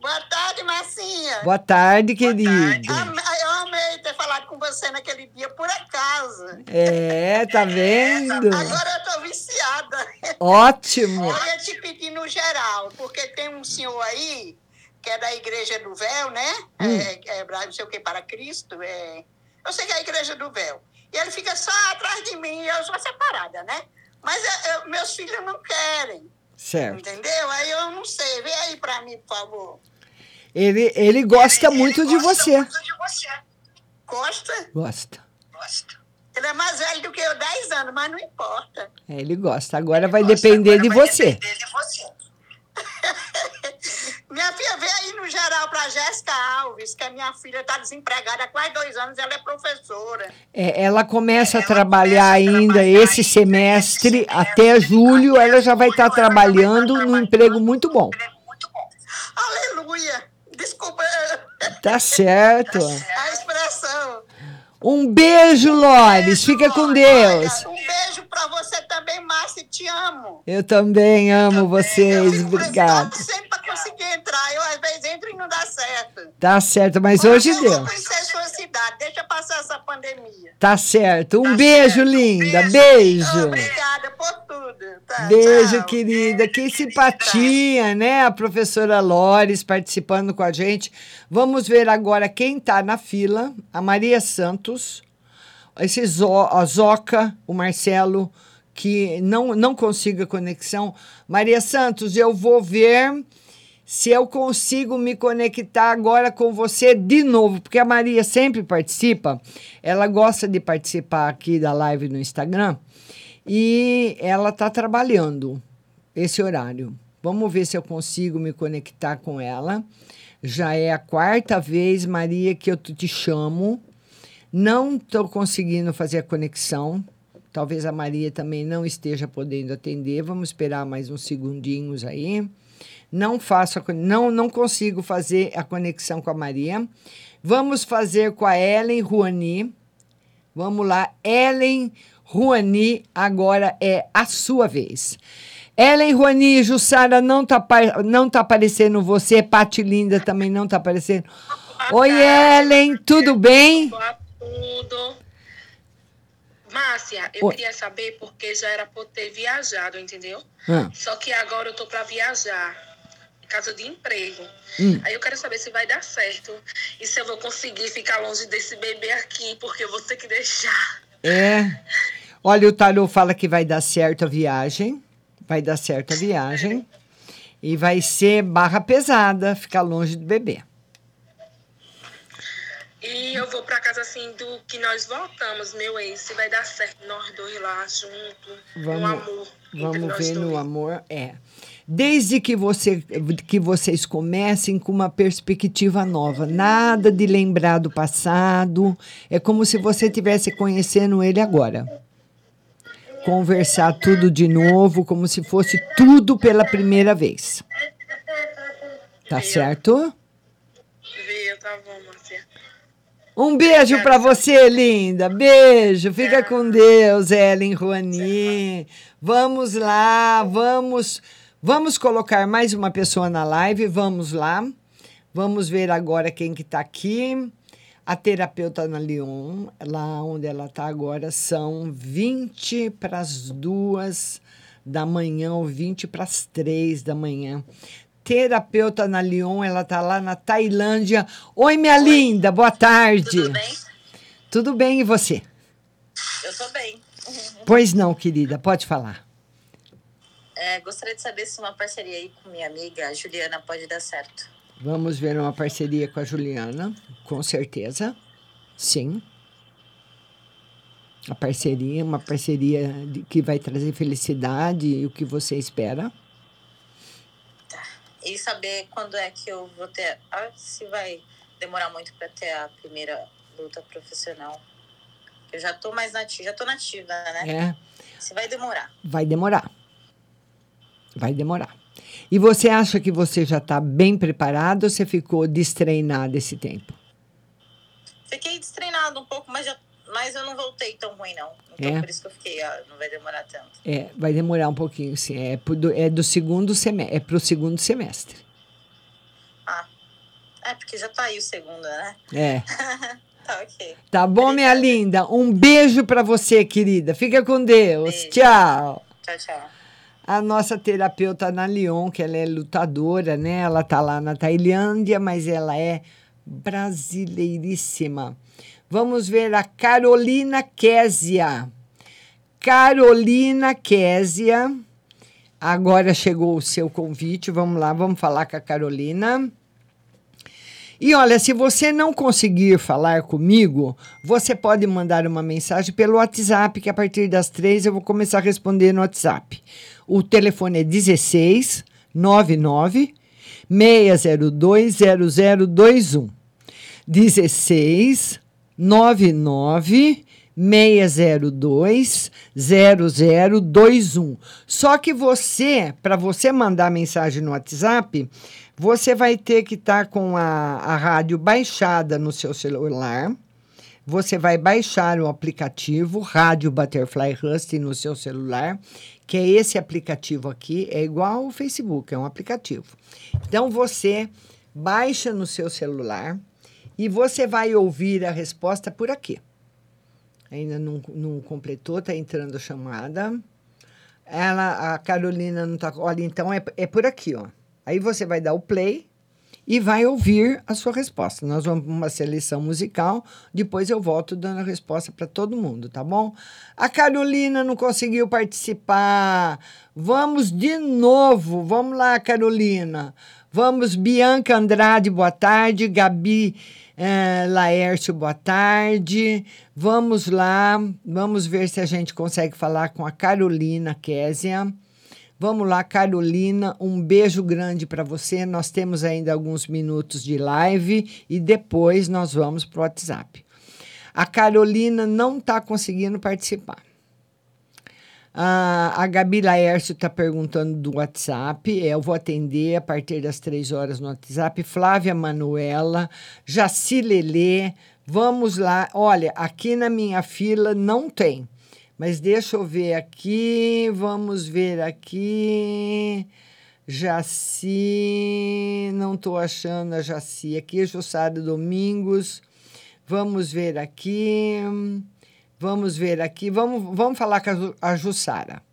Boa tarde, Marcinha. Boa tarde, querido. Am- Eu amei ter falado com você naquele dia, por acaso. É, tá vendo? Agora eu tô viciada. Ótimo. Eu ia te pedir no geral, porque tem um senhor aí, que é da Igreja do Véu, né? Hum. É, é, não sei o que, para Cristo. É... Eu sei que é a Igreja do Véu. E ele fica só atrás de mim, e eu sou separada, né? Mas eu- eu- meus filhos não querem. Certo. Entendeu? Aí eu não sei. Vem aí pra mim, por favor. Ele, ele gosta muito de você. Gosta? Gosta. Ele é mais velho do que eu, 10 anos, mas não importa. É, ele gosta. Agora vai depender de você. Minha filha, vem aí no geral pra Jéssica Alves, que a minha filha tá desempregada há quase dois anos, ela é professora. É, ela começa a trabalhar ainda esse semestre, até julho, ela já vai estar trabalhando num emprego muito bom. Aleluia! Desculpa Tá certo. a expressão. Um beijo, Lores. Fica com Deus. Um beijo pra você também, Márcia, te amo. Eu também amo vocês. Obrigada. Sempre pra conseguir entrar, eu às vezes entro e não dá certo. Tá certo, mas hoje eu deu. sua cidade, deixa passar essa pandemia. Tá certo. Um beijo, linda. Beijo. Obrigada por tudo. Tá, Beijo, tchau. querida. Que simpatia, né? A professora Lores participando com a gente. Vamos ver agora quem tá na fila. A Maria Santos, esse Zo, a Zoca, o Marcelo, que não, não consiga conexão. Maria Santos, eu vou ver se eu consigo me conectar agora com você de novo, porque a Maria sempre participa, ela gosta de participar aqui da live no Instagram e ela está trabalhando esse horário. Vamos ver se eu consigo me conectar com ela. Já é a quarta vez, Maria, que eu te chamo. Não estou conseguindo fazer a conexão. Talvez a Maria também não esteja podendo atender. Vamos esperar mais uns segundinhos aí. Não faço, a não, não consigo fazer a conexão com a Maria. Vamos fazer com a Ellen Ruani. Vamos lá, Ellen Ruani, agora é a sua vez. Ellen Ruani, Jussara, não tá, não tá aparecendo você, Pati Linda também não tá aparecendo. Oi, Ellen, tudo bem? Tudo. Márcia, eu Oi. queria saber porque já era eu ter viajado, entendeu? Ah. Só que agora eu tô pra viajar. Em caso de emprego. Hum. Aí eu quero saber se vai dar certo. E se eu vou conseguir ficar longe desse bebê aqui, porque eu vou ter que deixar. É. Olha, o tarô fala que vai dar certo a viagem. Vai dar certo a viagem. E vai ser barra pesada ficar longe do bebê. E eu vou pra casa assim do que nós voltamos, meu ex. Se vai dar certo nós dois lá juntos. No Vamos, amor. entre vamos ver no dois. amor. É. Desde que, você, que vocês comecem com uma perspectiva nova, nada de lembrar do passado, é como se você estivesse conhecendo ele agora. Conversar tudo de novo, como se fosse tudo pela primeira vez. Tá certo? Viu, tá bom, Márcia. Um beijo para você, linda. Beijo. Fica com Deus, Ellen Ruani. Vamos lá, vamos, vamos colocar mais uma pessoa na live. Vamos lá. Vamos ver agora quem que tá aqui. A terapeuta na Lyon, lá onde ela tá agora, são 20 para as duas da manhã ou 20 para as três da manhã. Terapeuta na Lyon, ela tá lá na Tailândia. Oi, minha linda, boa tarde. Tudo bem? Tudo bem, e você? Eu tô bem. Pois não, querida, pode falar. É, gostaria de saber se uma parceria aí com minha amiga Juliana pode dar certo. Vamos ver uma parceria com a Juliana, com certeza. Sim. A parceria, uma parceria de- que vai trazer felicidade e o que você espera. E saber quando é que eu vou ter. ah, Se vai demorar muito para ter a primeira luta profissional. Eu já tô mais nativa, já tô nativa, né? É. Se vai demorar. Vai demorar. Vai demorar. E você acha que você já está bem preparado ou você ficou destreinado esse tempo? Fiquei destreinado um pouco, mas, já, mas eu não voltei tão ruim, não. Então É? por isso que eu fiquei, ah, não vai demorar tanto. É, vai demorar um pouquinho, sim. É, do, é do segundo semestre, é pro segundo semestre. É, porque já tá aí o segundo, né? É. tá ok. Tá bom, minha linda? Um beijo para você, querida. Fica com Deus. Tchau. Tchau, tchau. A nossa terapeuta na Lyon, que ela é lutadora, né? Ela tá lá na Tailândia, mas ela é brasileiríssima. Vamos ver a Carolina Késia. Carolina Késia. Agora chegou o seu convite. Vamos lá, vamos falar com a Carolina. E olha, se você não conseguir falar comigo, você pode mandar uma mensagem pelo WhatsApp, que a partir das três eu vou começar a responder no WhatsApp. O telefone é 16 99 602 0021. 16 99 602 0021. Só que você, para você mandar mensagem no WhatsApp, você vai ter que estar com a, a rádio baixada no seu celular. Você vai baixar o aplicativo Rádio Butterfly Husting no seu celular, que é esse aplicativo aqui, é igual ao Facebook, é um aplicativo. Então você baixa no seu celular e você vai ouvir a resposta por aqui. Ainda não, não completou, está entrando a chamada. Ela, a Carolina não está. Olha, então é, é por aqui, ó. Aí você vai dar o play e vai ouvir a sua resposta. Nós vamos uma seleção musical, depois eu volto dando a resposta para todo mundo, tá bom? A Carolina não conseguiu participar. Vamos de novo. Vamos lá, Carolina. Vamos, Bianca Andrade, boa tarde. Gabi eh, Laércio, boa tarde. Vamos lá, vamos ver se a gente consegue falar com a Carolina Késia. Vamos lá, Carolina, um beijo grande para você. Nós temos ainda alguns minutos de live e depois nós vamos para o WhatsApp. A Carolina não está conseguindo participar. Ah, a Gabi Laércio está perguntando do WhatsApp. É, eu vou atender a partir das três horas no WhatsApp. Flávia Manuela, Jaci Lelê. Vamos lá. Olha, aqui na minha fila não tem. Mas deixa eu ver aqui. Vamos ver aqui. Jaci. Não estou achando a Jaci aqui. Jussara Domingos. Vamos ver aqui. Vamos ver aqui. Vamos, vamos falar com a Ju- a Jussara.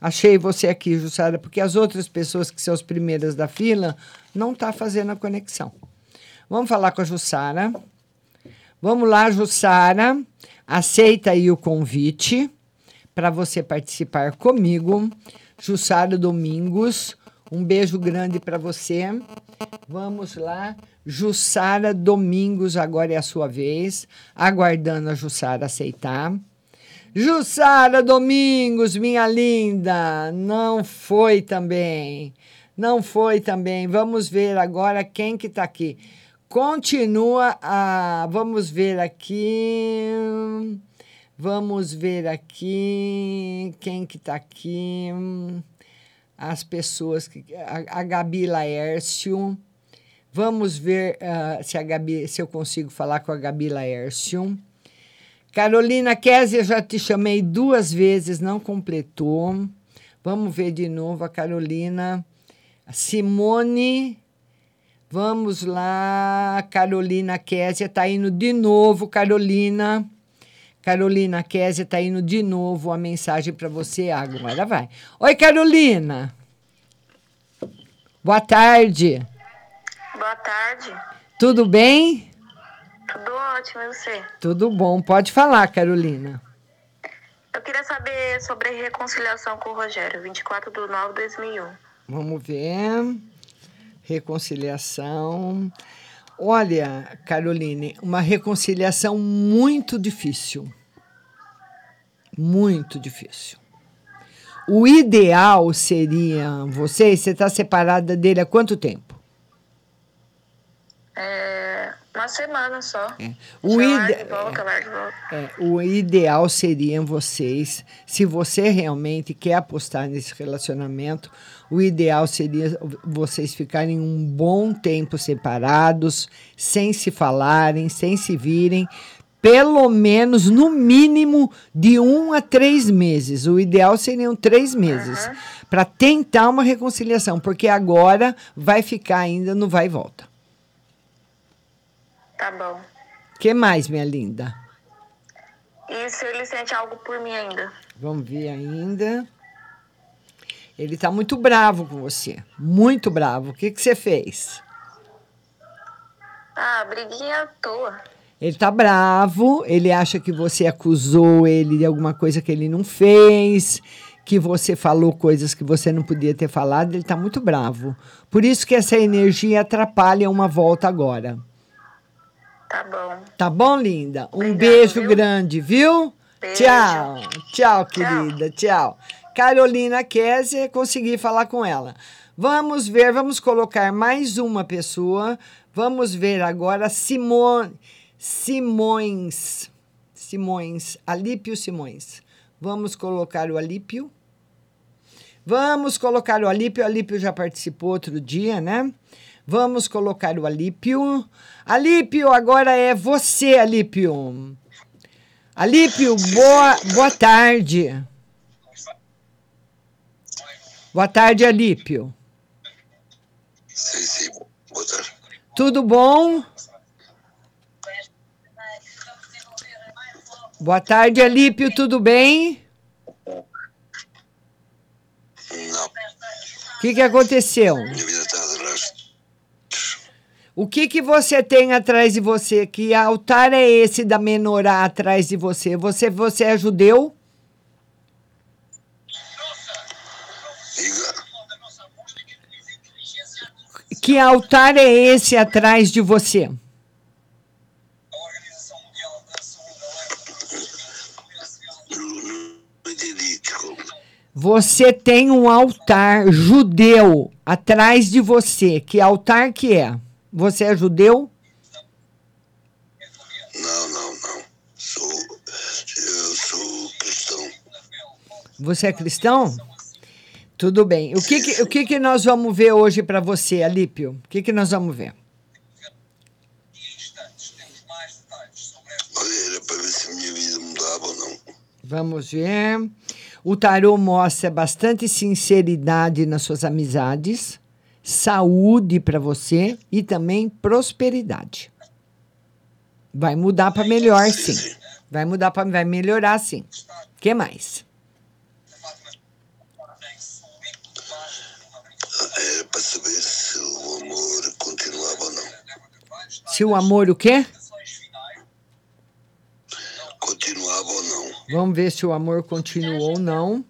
Achei você aqui, Jussara, porque as outras pessoas que são as primeiras da fila não tá fazendo a conexão. Vamos falar com a Jussara. Vamos lá, Jussara. Aceita aí o convite para você participar comigo. Jussara Domingos, um beijo grande para você. Vamos lá. Jussara Domingos, agora é a sua vez. Aguardando a Jussara aceitar. Jussara Domingos, minha linda, não foi também. Não foi também. Vamos ver agora quem que está aqui. Continua a. Vamos ver aqui. Vamos ver aqui. Quem que está aqui? As pessoas que. A, a Gabi Laércio. Vamos ver ah, se, a Gabi, se eu consigo falar com a Gabi Laércio. Carolina Kézia, já te chamei duas vezes, não completou. Vamos ver de novo a Carolina. Simone. Vamos lá. Carolina Kézia está indo de novo, Carolina. Carolina Kézia está indo de novo a mensagem para você agora. Vai. Oi, Carolina. Boa tarde. Boa tarde. Tudo bem? Tudo ótimo, e você? Tudo bom. Pode falar, Carolina. Eu queria saber sobre a reconciliação com o Rogério, 24 de nove de 2001. Vamos ver. Reconciliação. Olha, Caroline, uma reconciliação muito difícil. Muito difícil. O ideal seria vocês, você está separada dele há quanto tempo? É, uma semana só. O Já ide- e volta. É, o ideal seriam vocês, se você realmente quer apostar nesse relacionamento, o ideal seria vocês ficarem um bom tempo separados, sem se falarem, sem se virem, pelo menos no mínimo de um a três meses. O ideal seriam três meses para tentar uma reconciliação, porque agora vai ficar ainda no vai e volta. Tá bom. que mais, minha linda? E se ele sente algo por mim ainda? Vamos ver ainda. Ele tá muito bravo com você. Muito bravo. O que, que você fez? Ah, briguinha à toa. Ele tá bravo, ele acha que você acusou ele de alguma coisa que ele não fez, que você falou coisas que você não podia ter falado, ele tá muito bravo. Por isso que essa energia atrapalha uma volta agora. Tá bom. Tá bom, linda? Um beijo grande, viu? Beijo. Tchau. Tchau, querida. Tchau. Carolina Kézia, consegui falar com ela. Vamos ver, vamos colocar mais uma pessoa. Vamos ver agora Simone, Simões. Simões, Alípio Simões. Vamos colocar o Alípio. Vamos colocar o Alípio. O Alípio já participou outro dia, né? Vamos colocar o Alípio. Alípio, agora é você, Alípio. Alípio, boa, boa tarde. Boa tarde, Alípio. Sim, sim. Boa tarde. Tudo bom? Boa tarde, Alípio, tudo bem? Não. O que, que aconteceu? Minha O que, que você tem atrás de você? Que altar é esse da menorá atrás de você? Você, você é judeu? Que altar é esse atrás de você? Você tem um altar judeu atrás de você. Que altar que é? Você é judeu? Não, não, não. Sou, eu sou cristão. Você é cristão? Tudo bem. O que, que- o que, que nós vamos ver hoje para você, Alípio? O que, que nós vamos ver? Olha, era para ver se minha vida mudava ou não. Vamos ver. O tarô mostra bastante sinceridade nas suas amizades, saúde para você e também prosperidade. Vai mudar para melhor, sim. Vai mudar para vai melhorar, sim. O que mais? Era para saber se o amor continuava ou não. Se o amor o quê? Continuava ou não. Vamos ver se o amor continua ou não.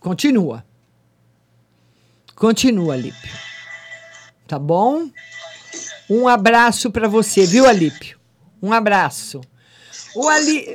Continua. Continua, Alípio. Tá bom? Um abraço para você, viu, Alípio? Um abraço. O Ali,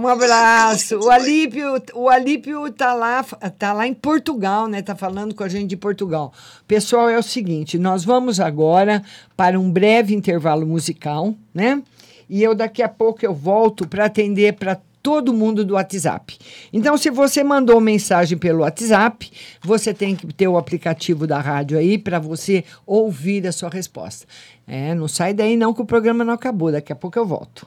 um abraço. O Alípio, o Alípio tá lá, tá lá em Portugal, né? Tá falando com a gente de Portugal. Pessoal, é o seguinte, nós vamos agora para um breve intervalo musical, né? E eu daqui a pouco eu volto para atender para todo mundo do WhatsApp. Então, se você mandou mensagem pelo WhatsApp, você tem que ter o aplicativo da rádio aí para você ouvir a sua resposta. É, não sai daí não que o programa não acabou, daqui a pouco eu volto.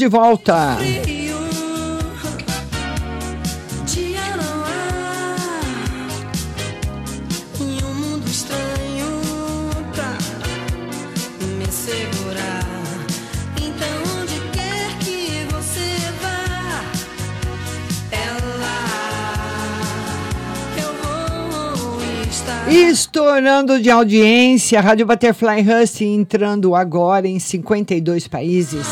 Eu vou estar. Estourando de audiência, Rádio Butterfly Hustle entrando agora em 52 países.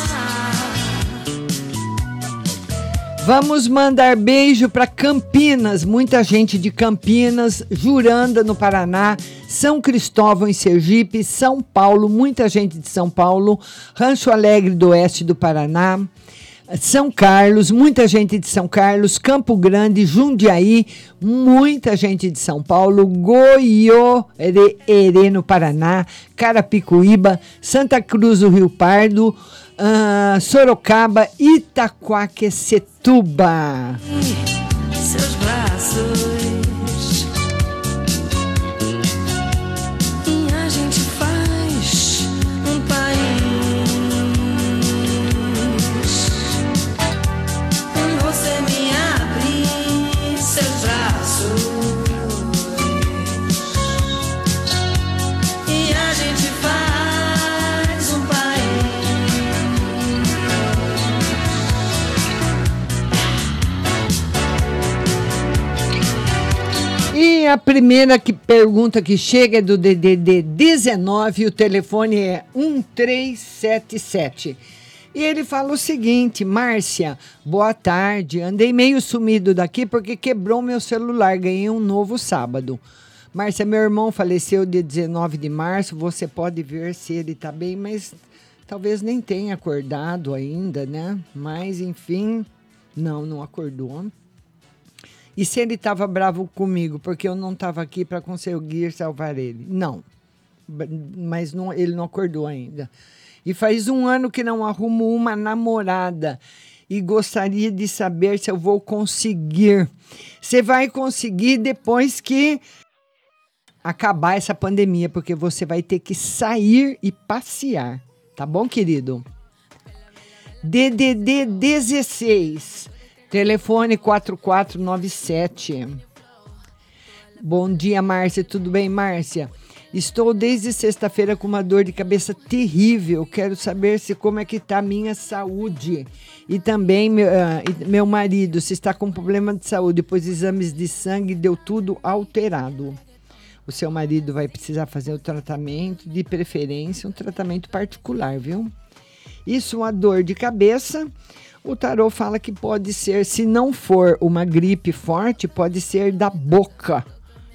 Vamos mandar beijo para Campinas, muita gente de Campinas, Juranda no Paraná, São Cristóvão em Sergipe, São Paulo, muita gente de São Paulo, Rancho Alegre do Oeste do Paraná, São Carlos, muita gente de São Carlos, Campo Grande, Jundiaí, muita gente de São Paulo, Goiôerê no Paraná, Carapicuíba, Santa Cruz do Rio Pardo, ah, Sorocaba, Itaquaquecetuba. seus braços. E a primeira que pergunta que chega é do DDD 19, o telefone é 1377. E ele fala o seguinte: Márcia, boa tarde. Andei meio sumido daqui porque quebrou meu celular. Ganhei um novo sábado. Márcia, meu irmão faleceu dia 19 de março. Você pode ver se ele tá bem, mas talvez nem tenha acordado ainda, né? Mas enfim, não, não acordou. E se ele estava bravo comigo porque eu não estava aqui para conseguir salvar ele? Não. Mas não, ele não acordou ainda. E faz um ano que não arrumo uma namorada. E gostaria de saber se eu vou conseguir. Você vai conseguir depois que acabar essa pandemia, porque você vai ter que sair e passear. Tá bom, querido? DDD 16, telefone 4497. Bom dia, Márcia. Tudo bem, Márcia? Estou desde sexta-feira com uma dor de cabeça terrível. Quero saber se como é que está a minha saúde. E também meu, e meu marido, se está com problema de saúde, pois exames de sangue deu tudo alterado. O seu marido vai precisar fazer o tratamento, de preferência, um tratamento particular, viu? Isso, uma dor de cabeça. O tarô fala que pode ser, se não for uma gripe forte, pode ser da boca,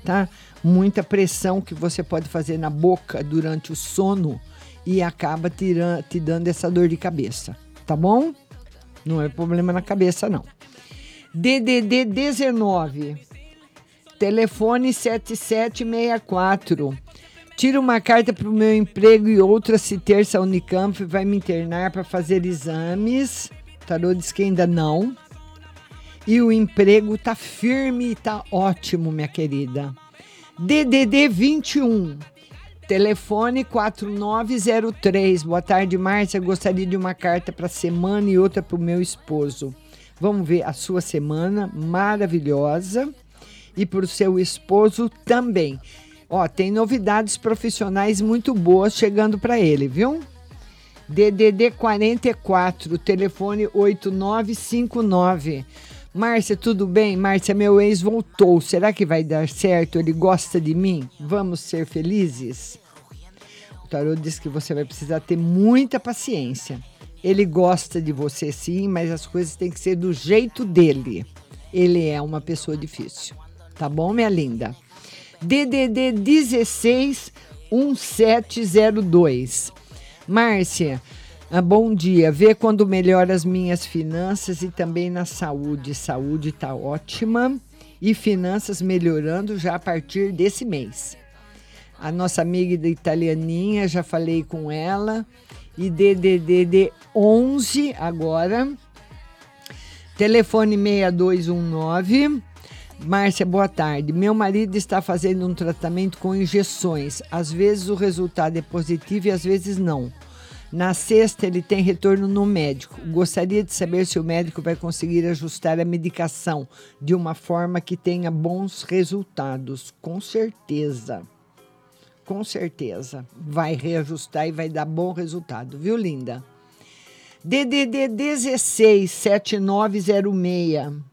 tá? Muita pressão que você pode fazer na boca durante o sono e acaba tiran- te dando essa dor de cabeça, tá bom? Não é problema na cabeça, não. DDD 19, telefone 7764. Tira uma carta para o meu emprego e outra se terça Unicamp vai me internar para fazer exames. Tarô diz que ainda não. E o emprego tá firme e tá ótimo, minha querida. DDD 21. Telefone 4903. Boa tarde, Márcia. Gostaria de uma carta para semana e outra para o meu esposo. Vamos ver a sua semana maravilhosa e para o seu esposo também. Ó, tem novidades profissionais muito boas chegando para ele, viu? DDD 44, telefone 8959. Márcia, tudo bem? Márcia, meu ex voltou. Será que vai dar certo? Ele gosta de mim? Vamos ser felizes? O tarô diz que você vai precisar ter muita paciência. Ele gosta de você sim, mas as coisas têm que ser do jeito dele. Ele é uma pessoa difícil. Tá bom, minha linda? DDD 16 1702. Márcia, ah, bom dia. Vê quando melhora as minhas finanças e também na saúde. Saúde tá ótima e finanças melhorando já a partir desse mês. A nossa amiga da italianinha, já falei com ela. E DDD 11 agora. Telefone 6219. Márcia, boa tarde. Meu marido está fazendo um tratamento com injeções. Às vezes o resultado é positivo e às vezes não. Na sexta, ele tem retorno no médico. Gostaria de saber se o médico vai conseguir ajustar a medicação de uma forma que tenha bons resultados. Com certeza. Com certeza. Vai reajustar e vai dar bom resultado, viu, linda? DDD 16 7906.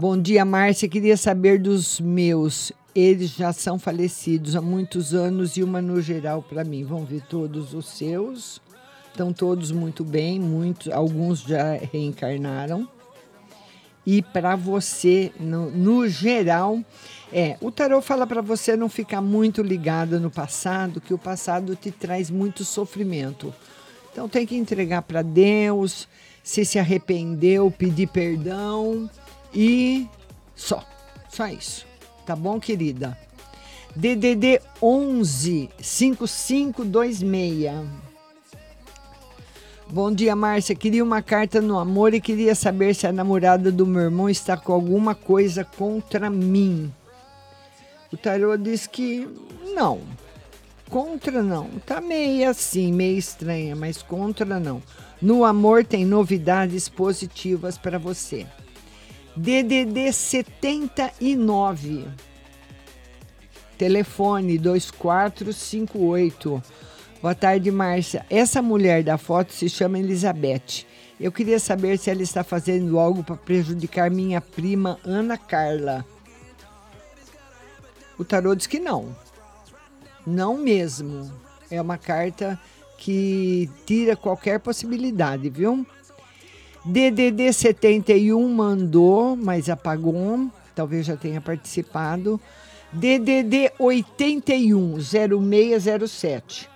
Bom dia, Márcia. Queria saber dos meus. Eles já são falecidos há muitos anos e uma no geral para mim. Vamos ver todos os seus. Estão todos muito bem, muitos, alguns já reencarnaram. E para você, no, no geral, é, o tarot fala para você não ficar muito ligada no passado, que o passado te traz muito sofrimento. Então tem que entregar para Deus, se se arrependeu, pedir perdão e só, só isso. Tá bom, querida? DDD 11 5526. Bom dia, Márcia. Queria uma carta no amor e queria saber se a namorada do meu irmão está com alguma coisa contra mim. O tarô diz que não. Contra não. Tá meio assim, meio estranha, mas contra não. No amor tem novidades positivas para você. DDD 79. Telefone 2458. Boa tarde, Márcia. Essa mulher da foto se chama Elizabeth. Eu queria saber se ela está fazendo algo para prejudicar minha prima Ana Carla. O tarô diz que não. Não mesmo. É uma carta que tira qualquer possibilidade, viu? DDD 71 mandou, mas apagou. Talvez já tenha participado. DDD 81 0607.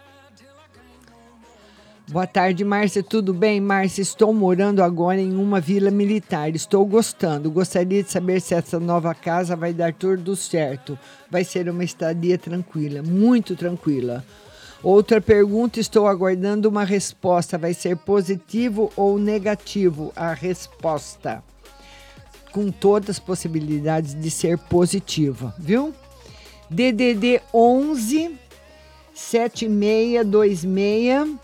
Boa tarde, Márcia. Tudo bem? Márcia, estou morando agora em uma vila militar. Estou gostando. Gostaria de saber se essa nova casa vai dar tudo certo. Vai ser uma estadia tranquila, muito tranquila. Outra pergunta, estou aguardando uma resposta. Vai ser positivo ou negativo a resposta? Com todas as possibilidades de ser positiva, viu? DDD 11 7626.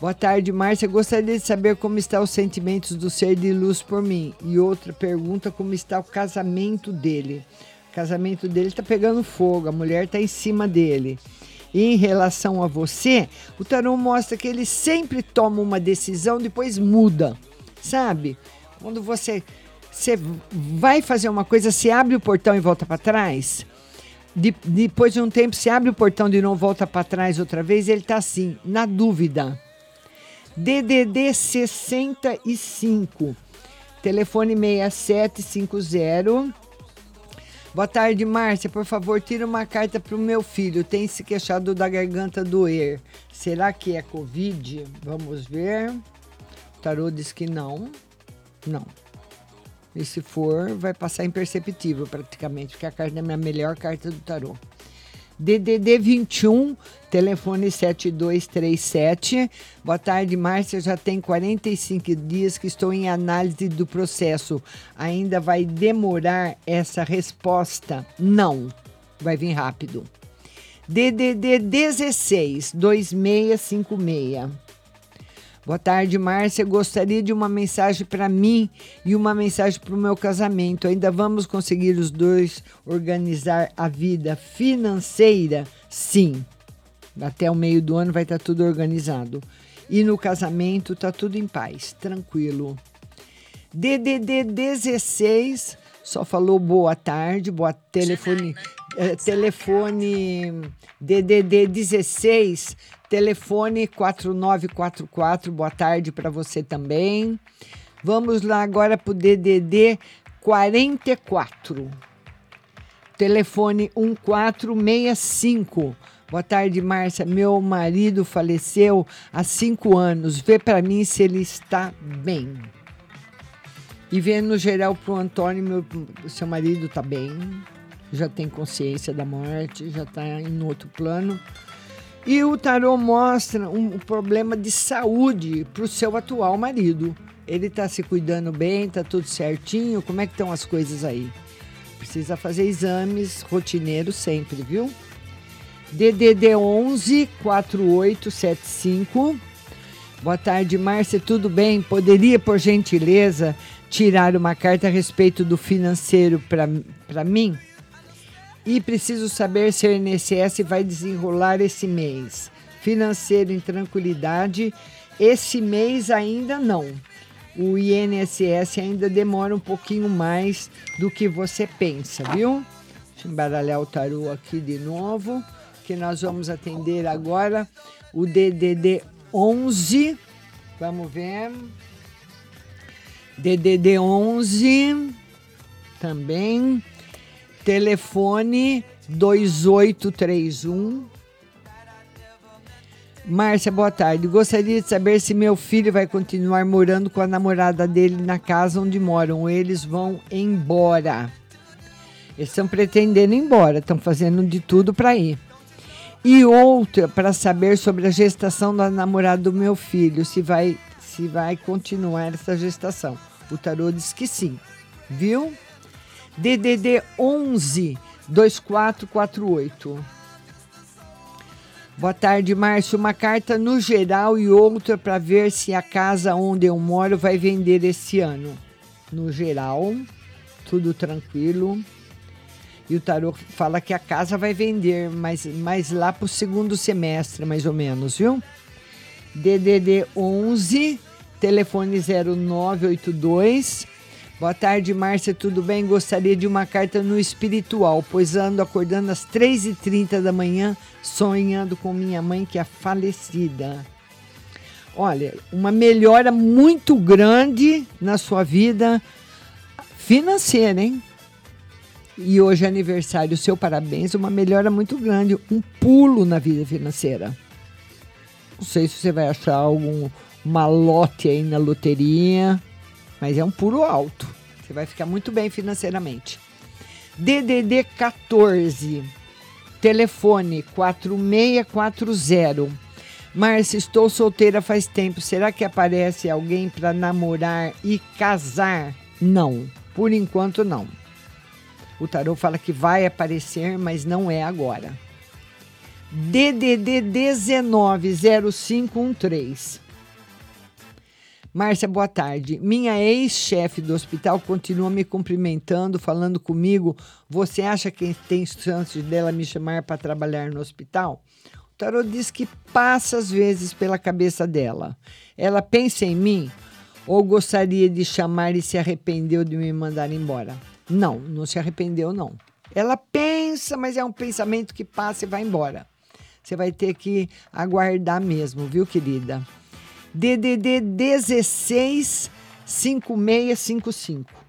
Boa tarde, Márcia. Gostaria de saber como estão os sentimentos do ser de luz por mim. E outra pergunta, como está o casamento dele? O casamento dele está pegando fogo, a mulher está em cima dele. Em relação a você, o tarô mostra que ele sempre toma uma decisão, depois muda. Sabe? Quando você, você vai fazer uma coisa, você abre o portão e volta para trás. De, depois de um tempo, se abre o portão de novo, volta para trás outra vez, ele está assim, na dúvida. DDD 65, telefone 6750. Boa tarde, Márcia. Por favor, tira uma carta para o meu filho. Tem se queixado da garganta doer. Será que é Covid? Vamos ver. O tarô diz que não. Não. E se for, vai passar imperceptível praticamente, porque a carta é a minha melhor carta do tarô. DDD 21, telefone 7237. Boa tarde, Márcia. Já tem 45 dias que estou em análise do processo. Ainda vai demorar essa resposta? Não. Vai vir rápido. DDD 16 2656. Boa tarde, Márcia. Gostaria de uma mensagem para mim e uma mensagem para o meu casamento. Ainda vamos conseguir os dois organizar a vida financeira? Sim. Até o meio do ano vai estar tudo organizado. E no casamento tá tudo em paz, tranquilo. DDD 16 só falou boa tarde, boa telefone, eh, telefone DDD 16 Telefone 4944, boa tarde para você também. Vamos lá agora para o DDD 44. Telefone 1465. Boa tarde, Márcia. Meu marido faleceu há cinco anos. Vê para mim se ele está bem. E vê no geral para o Antônio, meu, seu marido está bem. Já tem consciência da morte, já está em outro plano. E o tarô mostra um, problema de saúde para o seu atual marido. Ele está se cuidando bem, está tudo certinho. Como é que estão as coisas aí? Precisa fazer exames rotineiros sempre, viu? DDD 11 4875. Boa tarde, Márcia, tudo bem? Poderia, por gentileza, tirar uma carta a respeito do financeiro para mim? E preciso saber se o INSS vai desenrolar esse mês. Financeiro em tranquilidade, esse mês ainda não. O INSS ainda demora um pouquinho mais do que você pensa, viu? Deixa eu embaralhar o tarô aqui de novo, que nós vamos atender agora o DDD 11. Vamos ver. DDD 11 também. Telefone 2831. Márcia, boa tarde. Gostaria de saber se meu filho vai continuar morando com a namorada dele na casa onde moram. Eles vão embora. Eles estão pretendendo ir embora, estão fazendo de tudo para ir. E outra para saber sobre a gestação da namorada do meu filho, se vai se vai continuar essa gestação. O tarô diz que sim. Viu? DDD 11 2448. Boa tarde, Márcio. Uma carta no geral e outra para ver se a casa onde eu moro vai vender esse ano. No geral, tudo tranquilo. E o tarô fala que a casa vai vender, mas, mas lá para o segundo semestre, mais ou menos, viu? DDD 11, telefone 0982 Boa tarde, Márcia, tudo bem? Gostaria de uma carta no espiritual, pois ando acordando às 3h30 da manhã, sonhando com minha mãe que é falecida. Olha, uma melhora muito grande na sua vida financeira, hein? E hoje é aniversário, seu parabéns, uma melhora muito grande, um pulo na vida financeira. Não sei se você vai achar algum malote aí na loteria, mas é um puro alto. Você vai ficar muito bem financeiramente. DDD 14, telefone 4640. Márcia, estou solteira faz tempo. Será que aparece alguém para namorar e casar? Não, por enquanto não. O tarô fala que vai aparecer, mas não é agora. DDD 190513. Márcia, boa tarde. Minha ex-chefe do hospital continua me cumprimentando, falando comigo. Você acha que tem chance dela me chamar para trabalhar no hospital? O tarot diz que passa às vezes pela cabeça dela. Ela pensa em mim ou gostaria de chamar e se arrependeu de me mandar embora? Não, não se arrependeu, não. Ela pensa, mas é um pensamento que passa e vai embora. Você vai ter que aguardar mesmo, viu, querida? DDD 16 5655.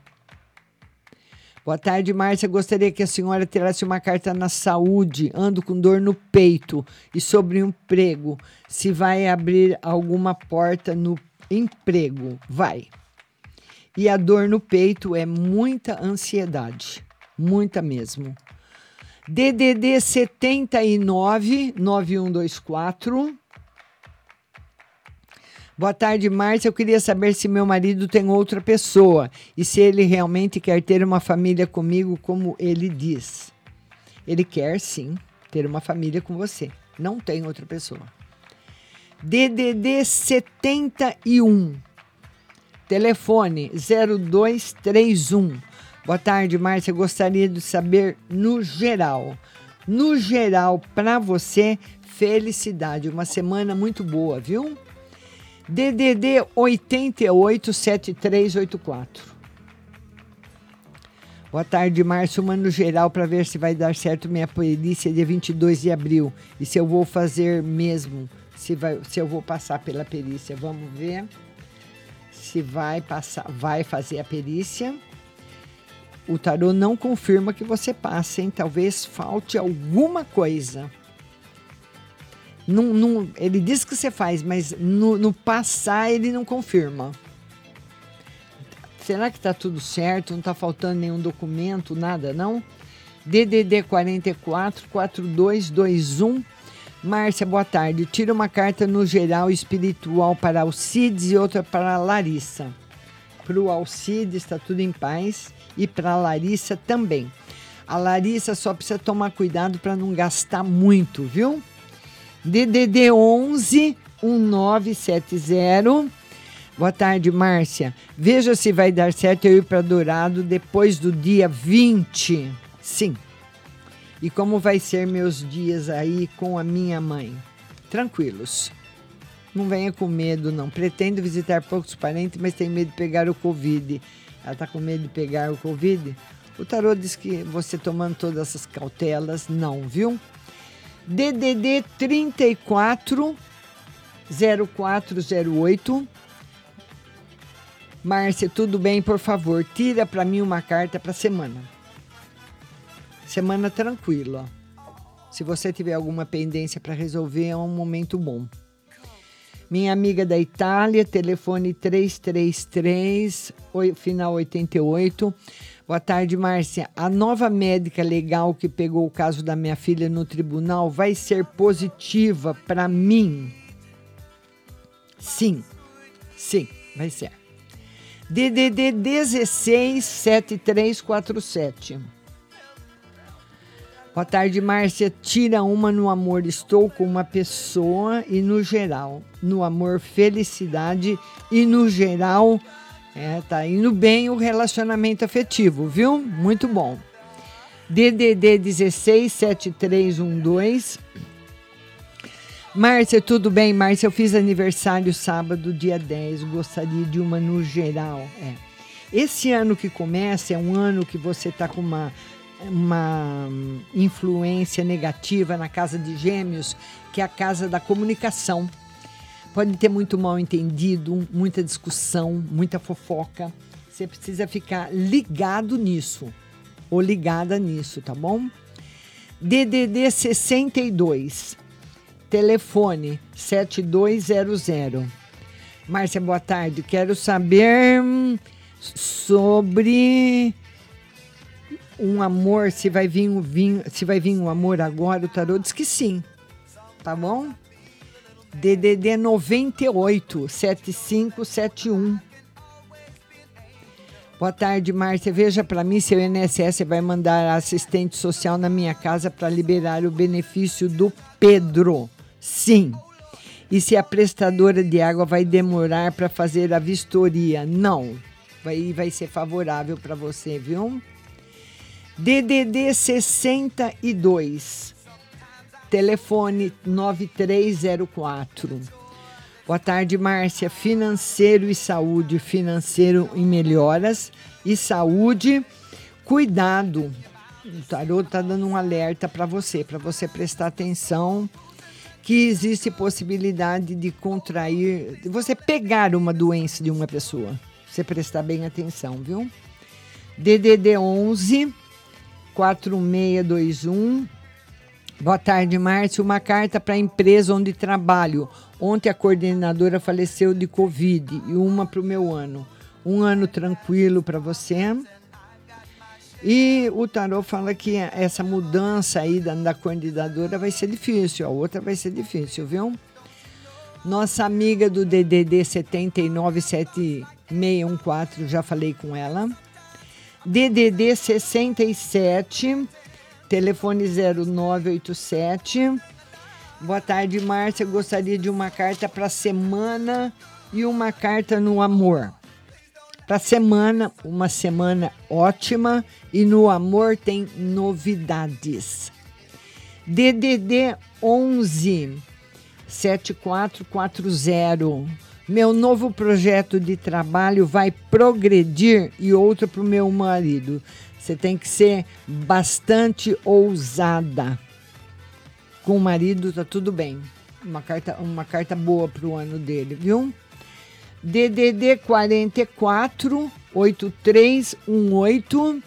Boa tarde, Márcia. Gostaria que a senhora tirasse uma carta na saúde. Ando com dor no peito e sobre um emprego. Se vai abrir alguma porta no emprego. Vai. E a dor no peito é muita ansiedade. Muita mesmo. DDD 79 9124. Boa tarde, Márcia. Eu queria saber se meu marido tem outra pessoa e se ele realmente quer ter uma família comigo, como ele diz. Ele quer sim ter uma família com você. Não tem outra pessoa. DDD 71. Telefone 0231. Boa tarde, Márcia. Gostaria de saber no geral. No geral, para você, felicidade. Uma semana muito boa, viu? DDD 887384. Boa tarde, Márcio. Mano geral para ver se vai dar certo minha perícia dia 22 de abril e se eu vou fazer mesmo, se, vai, se eu vou passar pela perícia. Vamos ver se vai passar, vai fazer a perícia. O tarô não confirma que você passe, hein? Talvez falte alguma coisa. Não, não, ele diz que você faz, mas no, no passar ele não confirma. Será que está tudo certo? Não está faltando nenhum documento, nada, não? DDD 44 4221. Márcia, boa tarde. Tira uma carta no geral espiritual para Alcides e outra para Larissa. Para o Alcides está tudo em paz e para Larissa também. A Larissa só precisa tomar cuidado para não gastar muito, viu? DDD 11 1970. Boa tarde, Márcia. Veja se vai dar certo eu ir para Dourado depois do dia 20. Sim. E como vai ser meus dias aí com a minha mãe? Tranquilos. Não venha com medo, não. Pretendo visitar poucos parentes, mas tenho medo de pegar o Covid. Ela tá com medo de pegar o Covid? O tarô diz que você tomando todas essas cautelas, não, viu? DDD 34 0408. Márcia, tudo bem? Por favor, tira para mim uma carta para semana. Semana tranquila. Se você tiver alguma pendência para resolver, é um momento bom. Minha amiga da Itália, telefone 333, oi- final 88. Boa tarde, Márcia. A nova médica legal que pegou o caso da minha filha no tribunal vai ser positiva para mim? Sim. Sim, vai ser. DDD 16 7347. Boa tarde, Márcia. Tira uma no amor. Estou com uma pessoa e no geral. No amor, felicidade e no geral, é, tá indo bem o relacionamento afetivo, viu? Muito bom. DDD 16 7312. Márcia, tudo bem? Márcia, eu fiz aniversário sábado, dia 10. Gostaria de uma no geral. É. Esse ano que começa é um ano que você tá com uma, uma influência negativa na casa de gêmeos, que é a casa da comunicação. Pode ter muito mal entendido, muita discussão, muita fofoca. Você precisa ficar ligado nisso, ou ligada nisso, tá bom? DDD 62 telefone 7200. Márcia, boa tarde. Quero saber hum, sobre um amor, se vai vir um vinho, se vai vir um amor agora, o tarô diz que sim. Tá bom? DDD 98 7571. Boa tarde, Márcia. Veja para mim se o INSS vai mandar assistente social na minha casa para liberar o benefício do Pedro. Sim. E se a prestadora de água vai demorar para fazer a vistoria? Não. Vai, vai ser favorável para você, viu? DDD 62. Telefone 9304. Boa tarde, Márcia. Financeiro e saúde. Financeiro em melhoras e saúde. Cuidado. O tarô está dando um alerta para você, para você prestar atenção que existe possibilidade de contrair, de você pegar uma doença de uma pessoa. Você prestar bem atenção, viu? DDD 11 4621 Boa tarde, Márcio. Uma carta para a empresa onde trabalho. Ontem a coordenadora faleceu de Covid e uma para o meu ano. Um ano tranquilo para você. E o tarô fala que essa mudança aí da, da coordenadora vai ser difícil, a outra vai ser difícil, viu? Nossa amiga do DDD 797614, já falei com ela. DDD 67 telefone 0987. Boa tarde, Márcia. Gostaria de uma carta para semana e uma carta no amor. Para semana, uma semana ótima e no amor tem novidades. DDD 11 7440. Meu novo projeto de trabalho vai progredir e outro para o meu marido. Você tem que ser bastante ousada. Com o marido tá tudo bem. Uma carta, uma carta boa para o ano dele, viu? DDD 44 8318.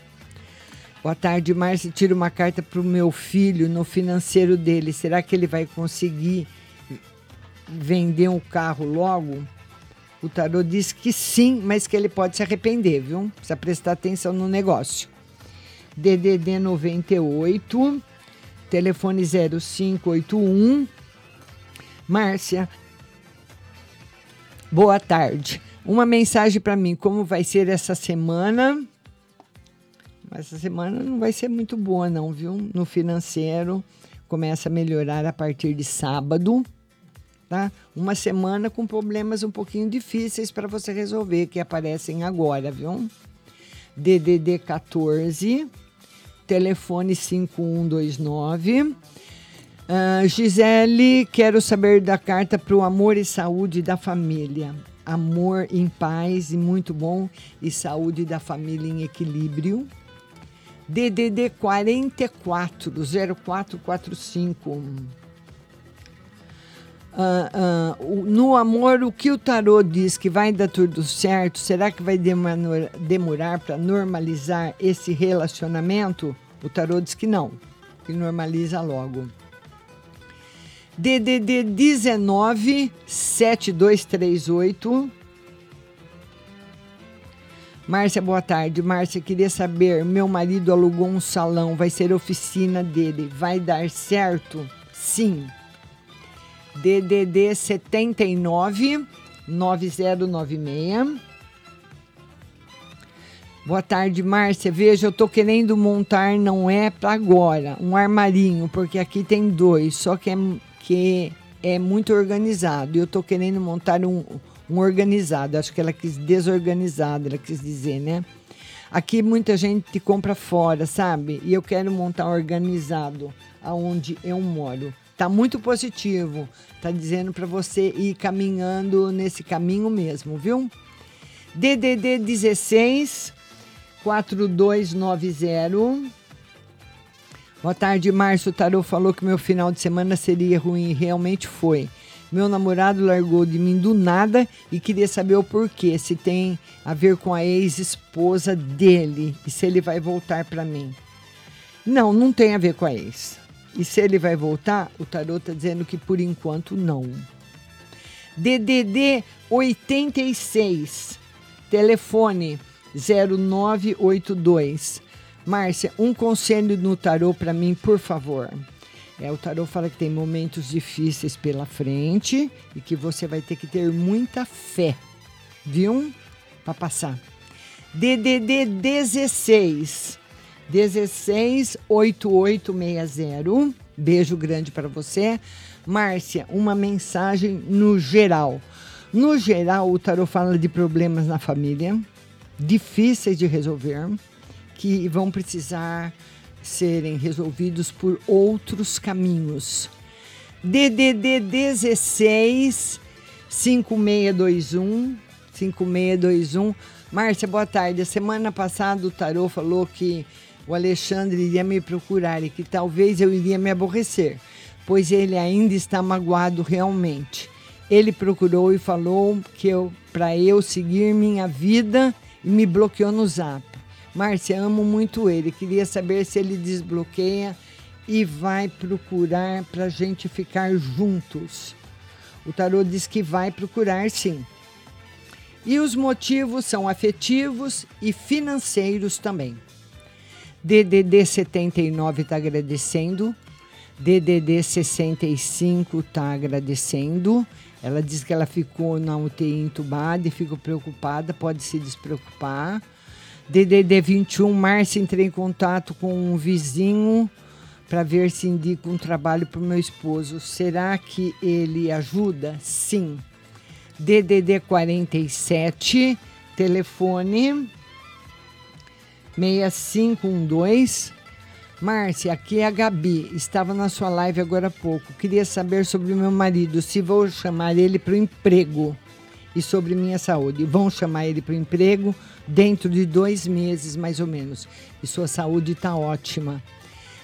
Boa tarde, Márcia. Tira uma carta para o meu filho no financeiro dele. Será que ele vai conseguir vender um carro logo? O tarô diz que sim, mas que ele pode se arrepender, viu? Precisa prestar atenção no negócio. DDD 98, telefone 0581. Márcia, boa tarde. Uma mensagem para mim, como vai ser essa semana? Essa semana não vai ser muito boa, não, viu? No financeiro, começa a melhorar a partir de sábado, tá? Uma semana com problemas um pouquinho difíceis para você resolver, que aparecem agora, viu? DDD 14, telefone 5129. Ah, Gisele, quero saber da carta para o amor e saúde da família. Amor em paz e muito bom, e saúde da família em equilíbrio. DDD 44 0445. Ah, o- no amor, o que o tarô diz que vai dar tudo certo, será que vai demora- demorar para normalizar esse relacionamento? O tarô diz que não, que normaliza logo. DDD 19 7238. Márcia, boa tarde. Márcia, queria saber, meu marido alugou um salão, vai ser oficina dele. Vai dar certo? Sim. DDD 79 9096. Boa tarde, Márcia. Veja, eu tô querendo montar, não é para agora, um armarinho, porque aqui tem dois, só que é, que é muito organizado. E eu tô querendo montar um, um organizado. Acho que ela quis desorganizado, ela quis dizer, né? Aqui muita gente compra fora, sabe? E eu quero montar organizado aonde eu moro. Tá muito positivo. Tá dizendo para você ir caminhando nesse caminho mesmo, viu? DDD 16 4290. Boa tarde, Márcio. Tarô falou que meu final de semana seria ruim. Realmente foi. Meu namorado largou de mim do nada e queria saber o porquê. Se tem a ver com a ex-esposa dele e se ele vai voltar para mim. Não, não tem a ver com a ex. E se ele vai voltar, o tarô está dizendo que por enquanto não. DDD 86, telefone 0982. Márcia, um conselho no tarô para mim, por favor. É, o tarô fala que tem momentos difíceis pela frente e que você vai ter que ter muita fé, viu? Para passar. DDD 16 16 8860. Beijo grande para você. Márcia, uma mensagem no geral. No geral, o tarot fala de problemas na família, difíceis de resolver, que vão precisar serem resolvidos por outros caminhos. DDD 16 5621 5621. Márcia, boa tarde. Semana passada o tarô falou que o Alexandre iria me procurar e que talvez eu iria me aborrecer, pois ele ainda está magoado realmente. Ele procurou e falou que eu para eu seguir minha vida e me bloqueou no Zap. Márcia, amo muito ele. Queria saber se ele desbloqueia e vai procurar para gente ficar juntos. O tarô diz que vai procurar sim. E os motivos são afetivos e financeiros também. DDD 79 está agradecendo. DDD 65 está agradecendo. Ela diz que ela ficou na UTI entubada e ficou preocupada, pode se despreocupar. DDD 21, Márcia, entrei em contato com um vizinho para ver se indica um trabalho para o meu esposo. Será que ele ajuda? Sim. DDD 47, telefone 6512. Márcia, aqui é a Gabi. Estava na sua live agora há pouco. Queria saber sobre meu marido, se vou chamar ele para o emprego e sobre minha saúde. Vão chamar ele para o emprego dentro de dois meses, mais ou menos. E sua saúde está ótima.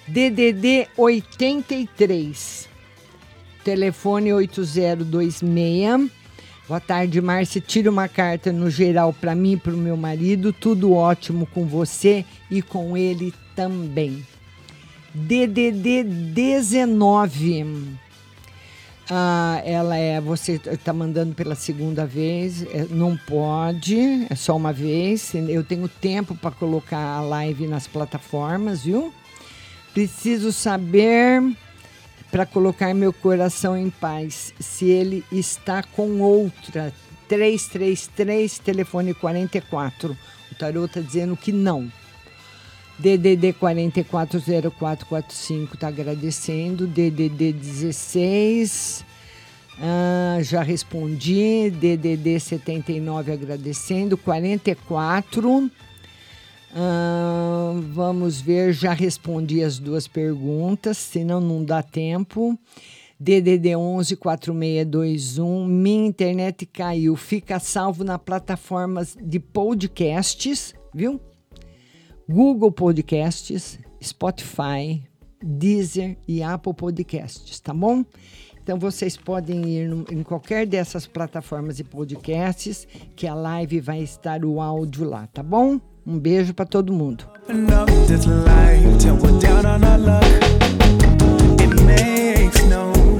DDD 83, telefone 8026. Boa tarde, Márcia. Tira uma carta no geral para mim e para o meu marido. Tudo ótimo com você e com ele também. DDD 19. Ah, ela é. Você está mandando pela segunda vez. é, não pode, é só uma vez. Eu tenho tempo para colocar a live nas plataformas, viu? Preciso saber para colocar meu coração em paz se ele está com outra. 333, telefone 44. O tarô está dizendo que não. DDD 440445 está agradecendo. DDD 16 ah, já respondi. DDD 79 agradecendo. 44 vamos ver, já respondi as duas perguntas, senão não dá tempo. DDD 11 4621, minha internet caiu. Fica salvo na plataformas de podcasts, viu? Google Podcasts, Spotify, Deezer e Apple Podcasts, tá bom? Então vocês podem ir em qualquer dessas plataformas de podcasts que a live vai estar o áudio lá, tá bom? Um beijo para todo mundo.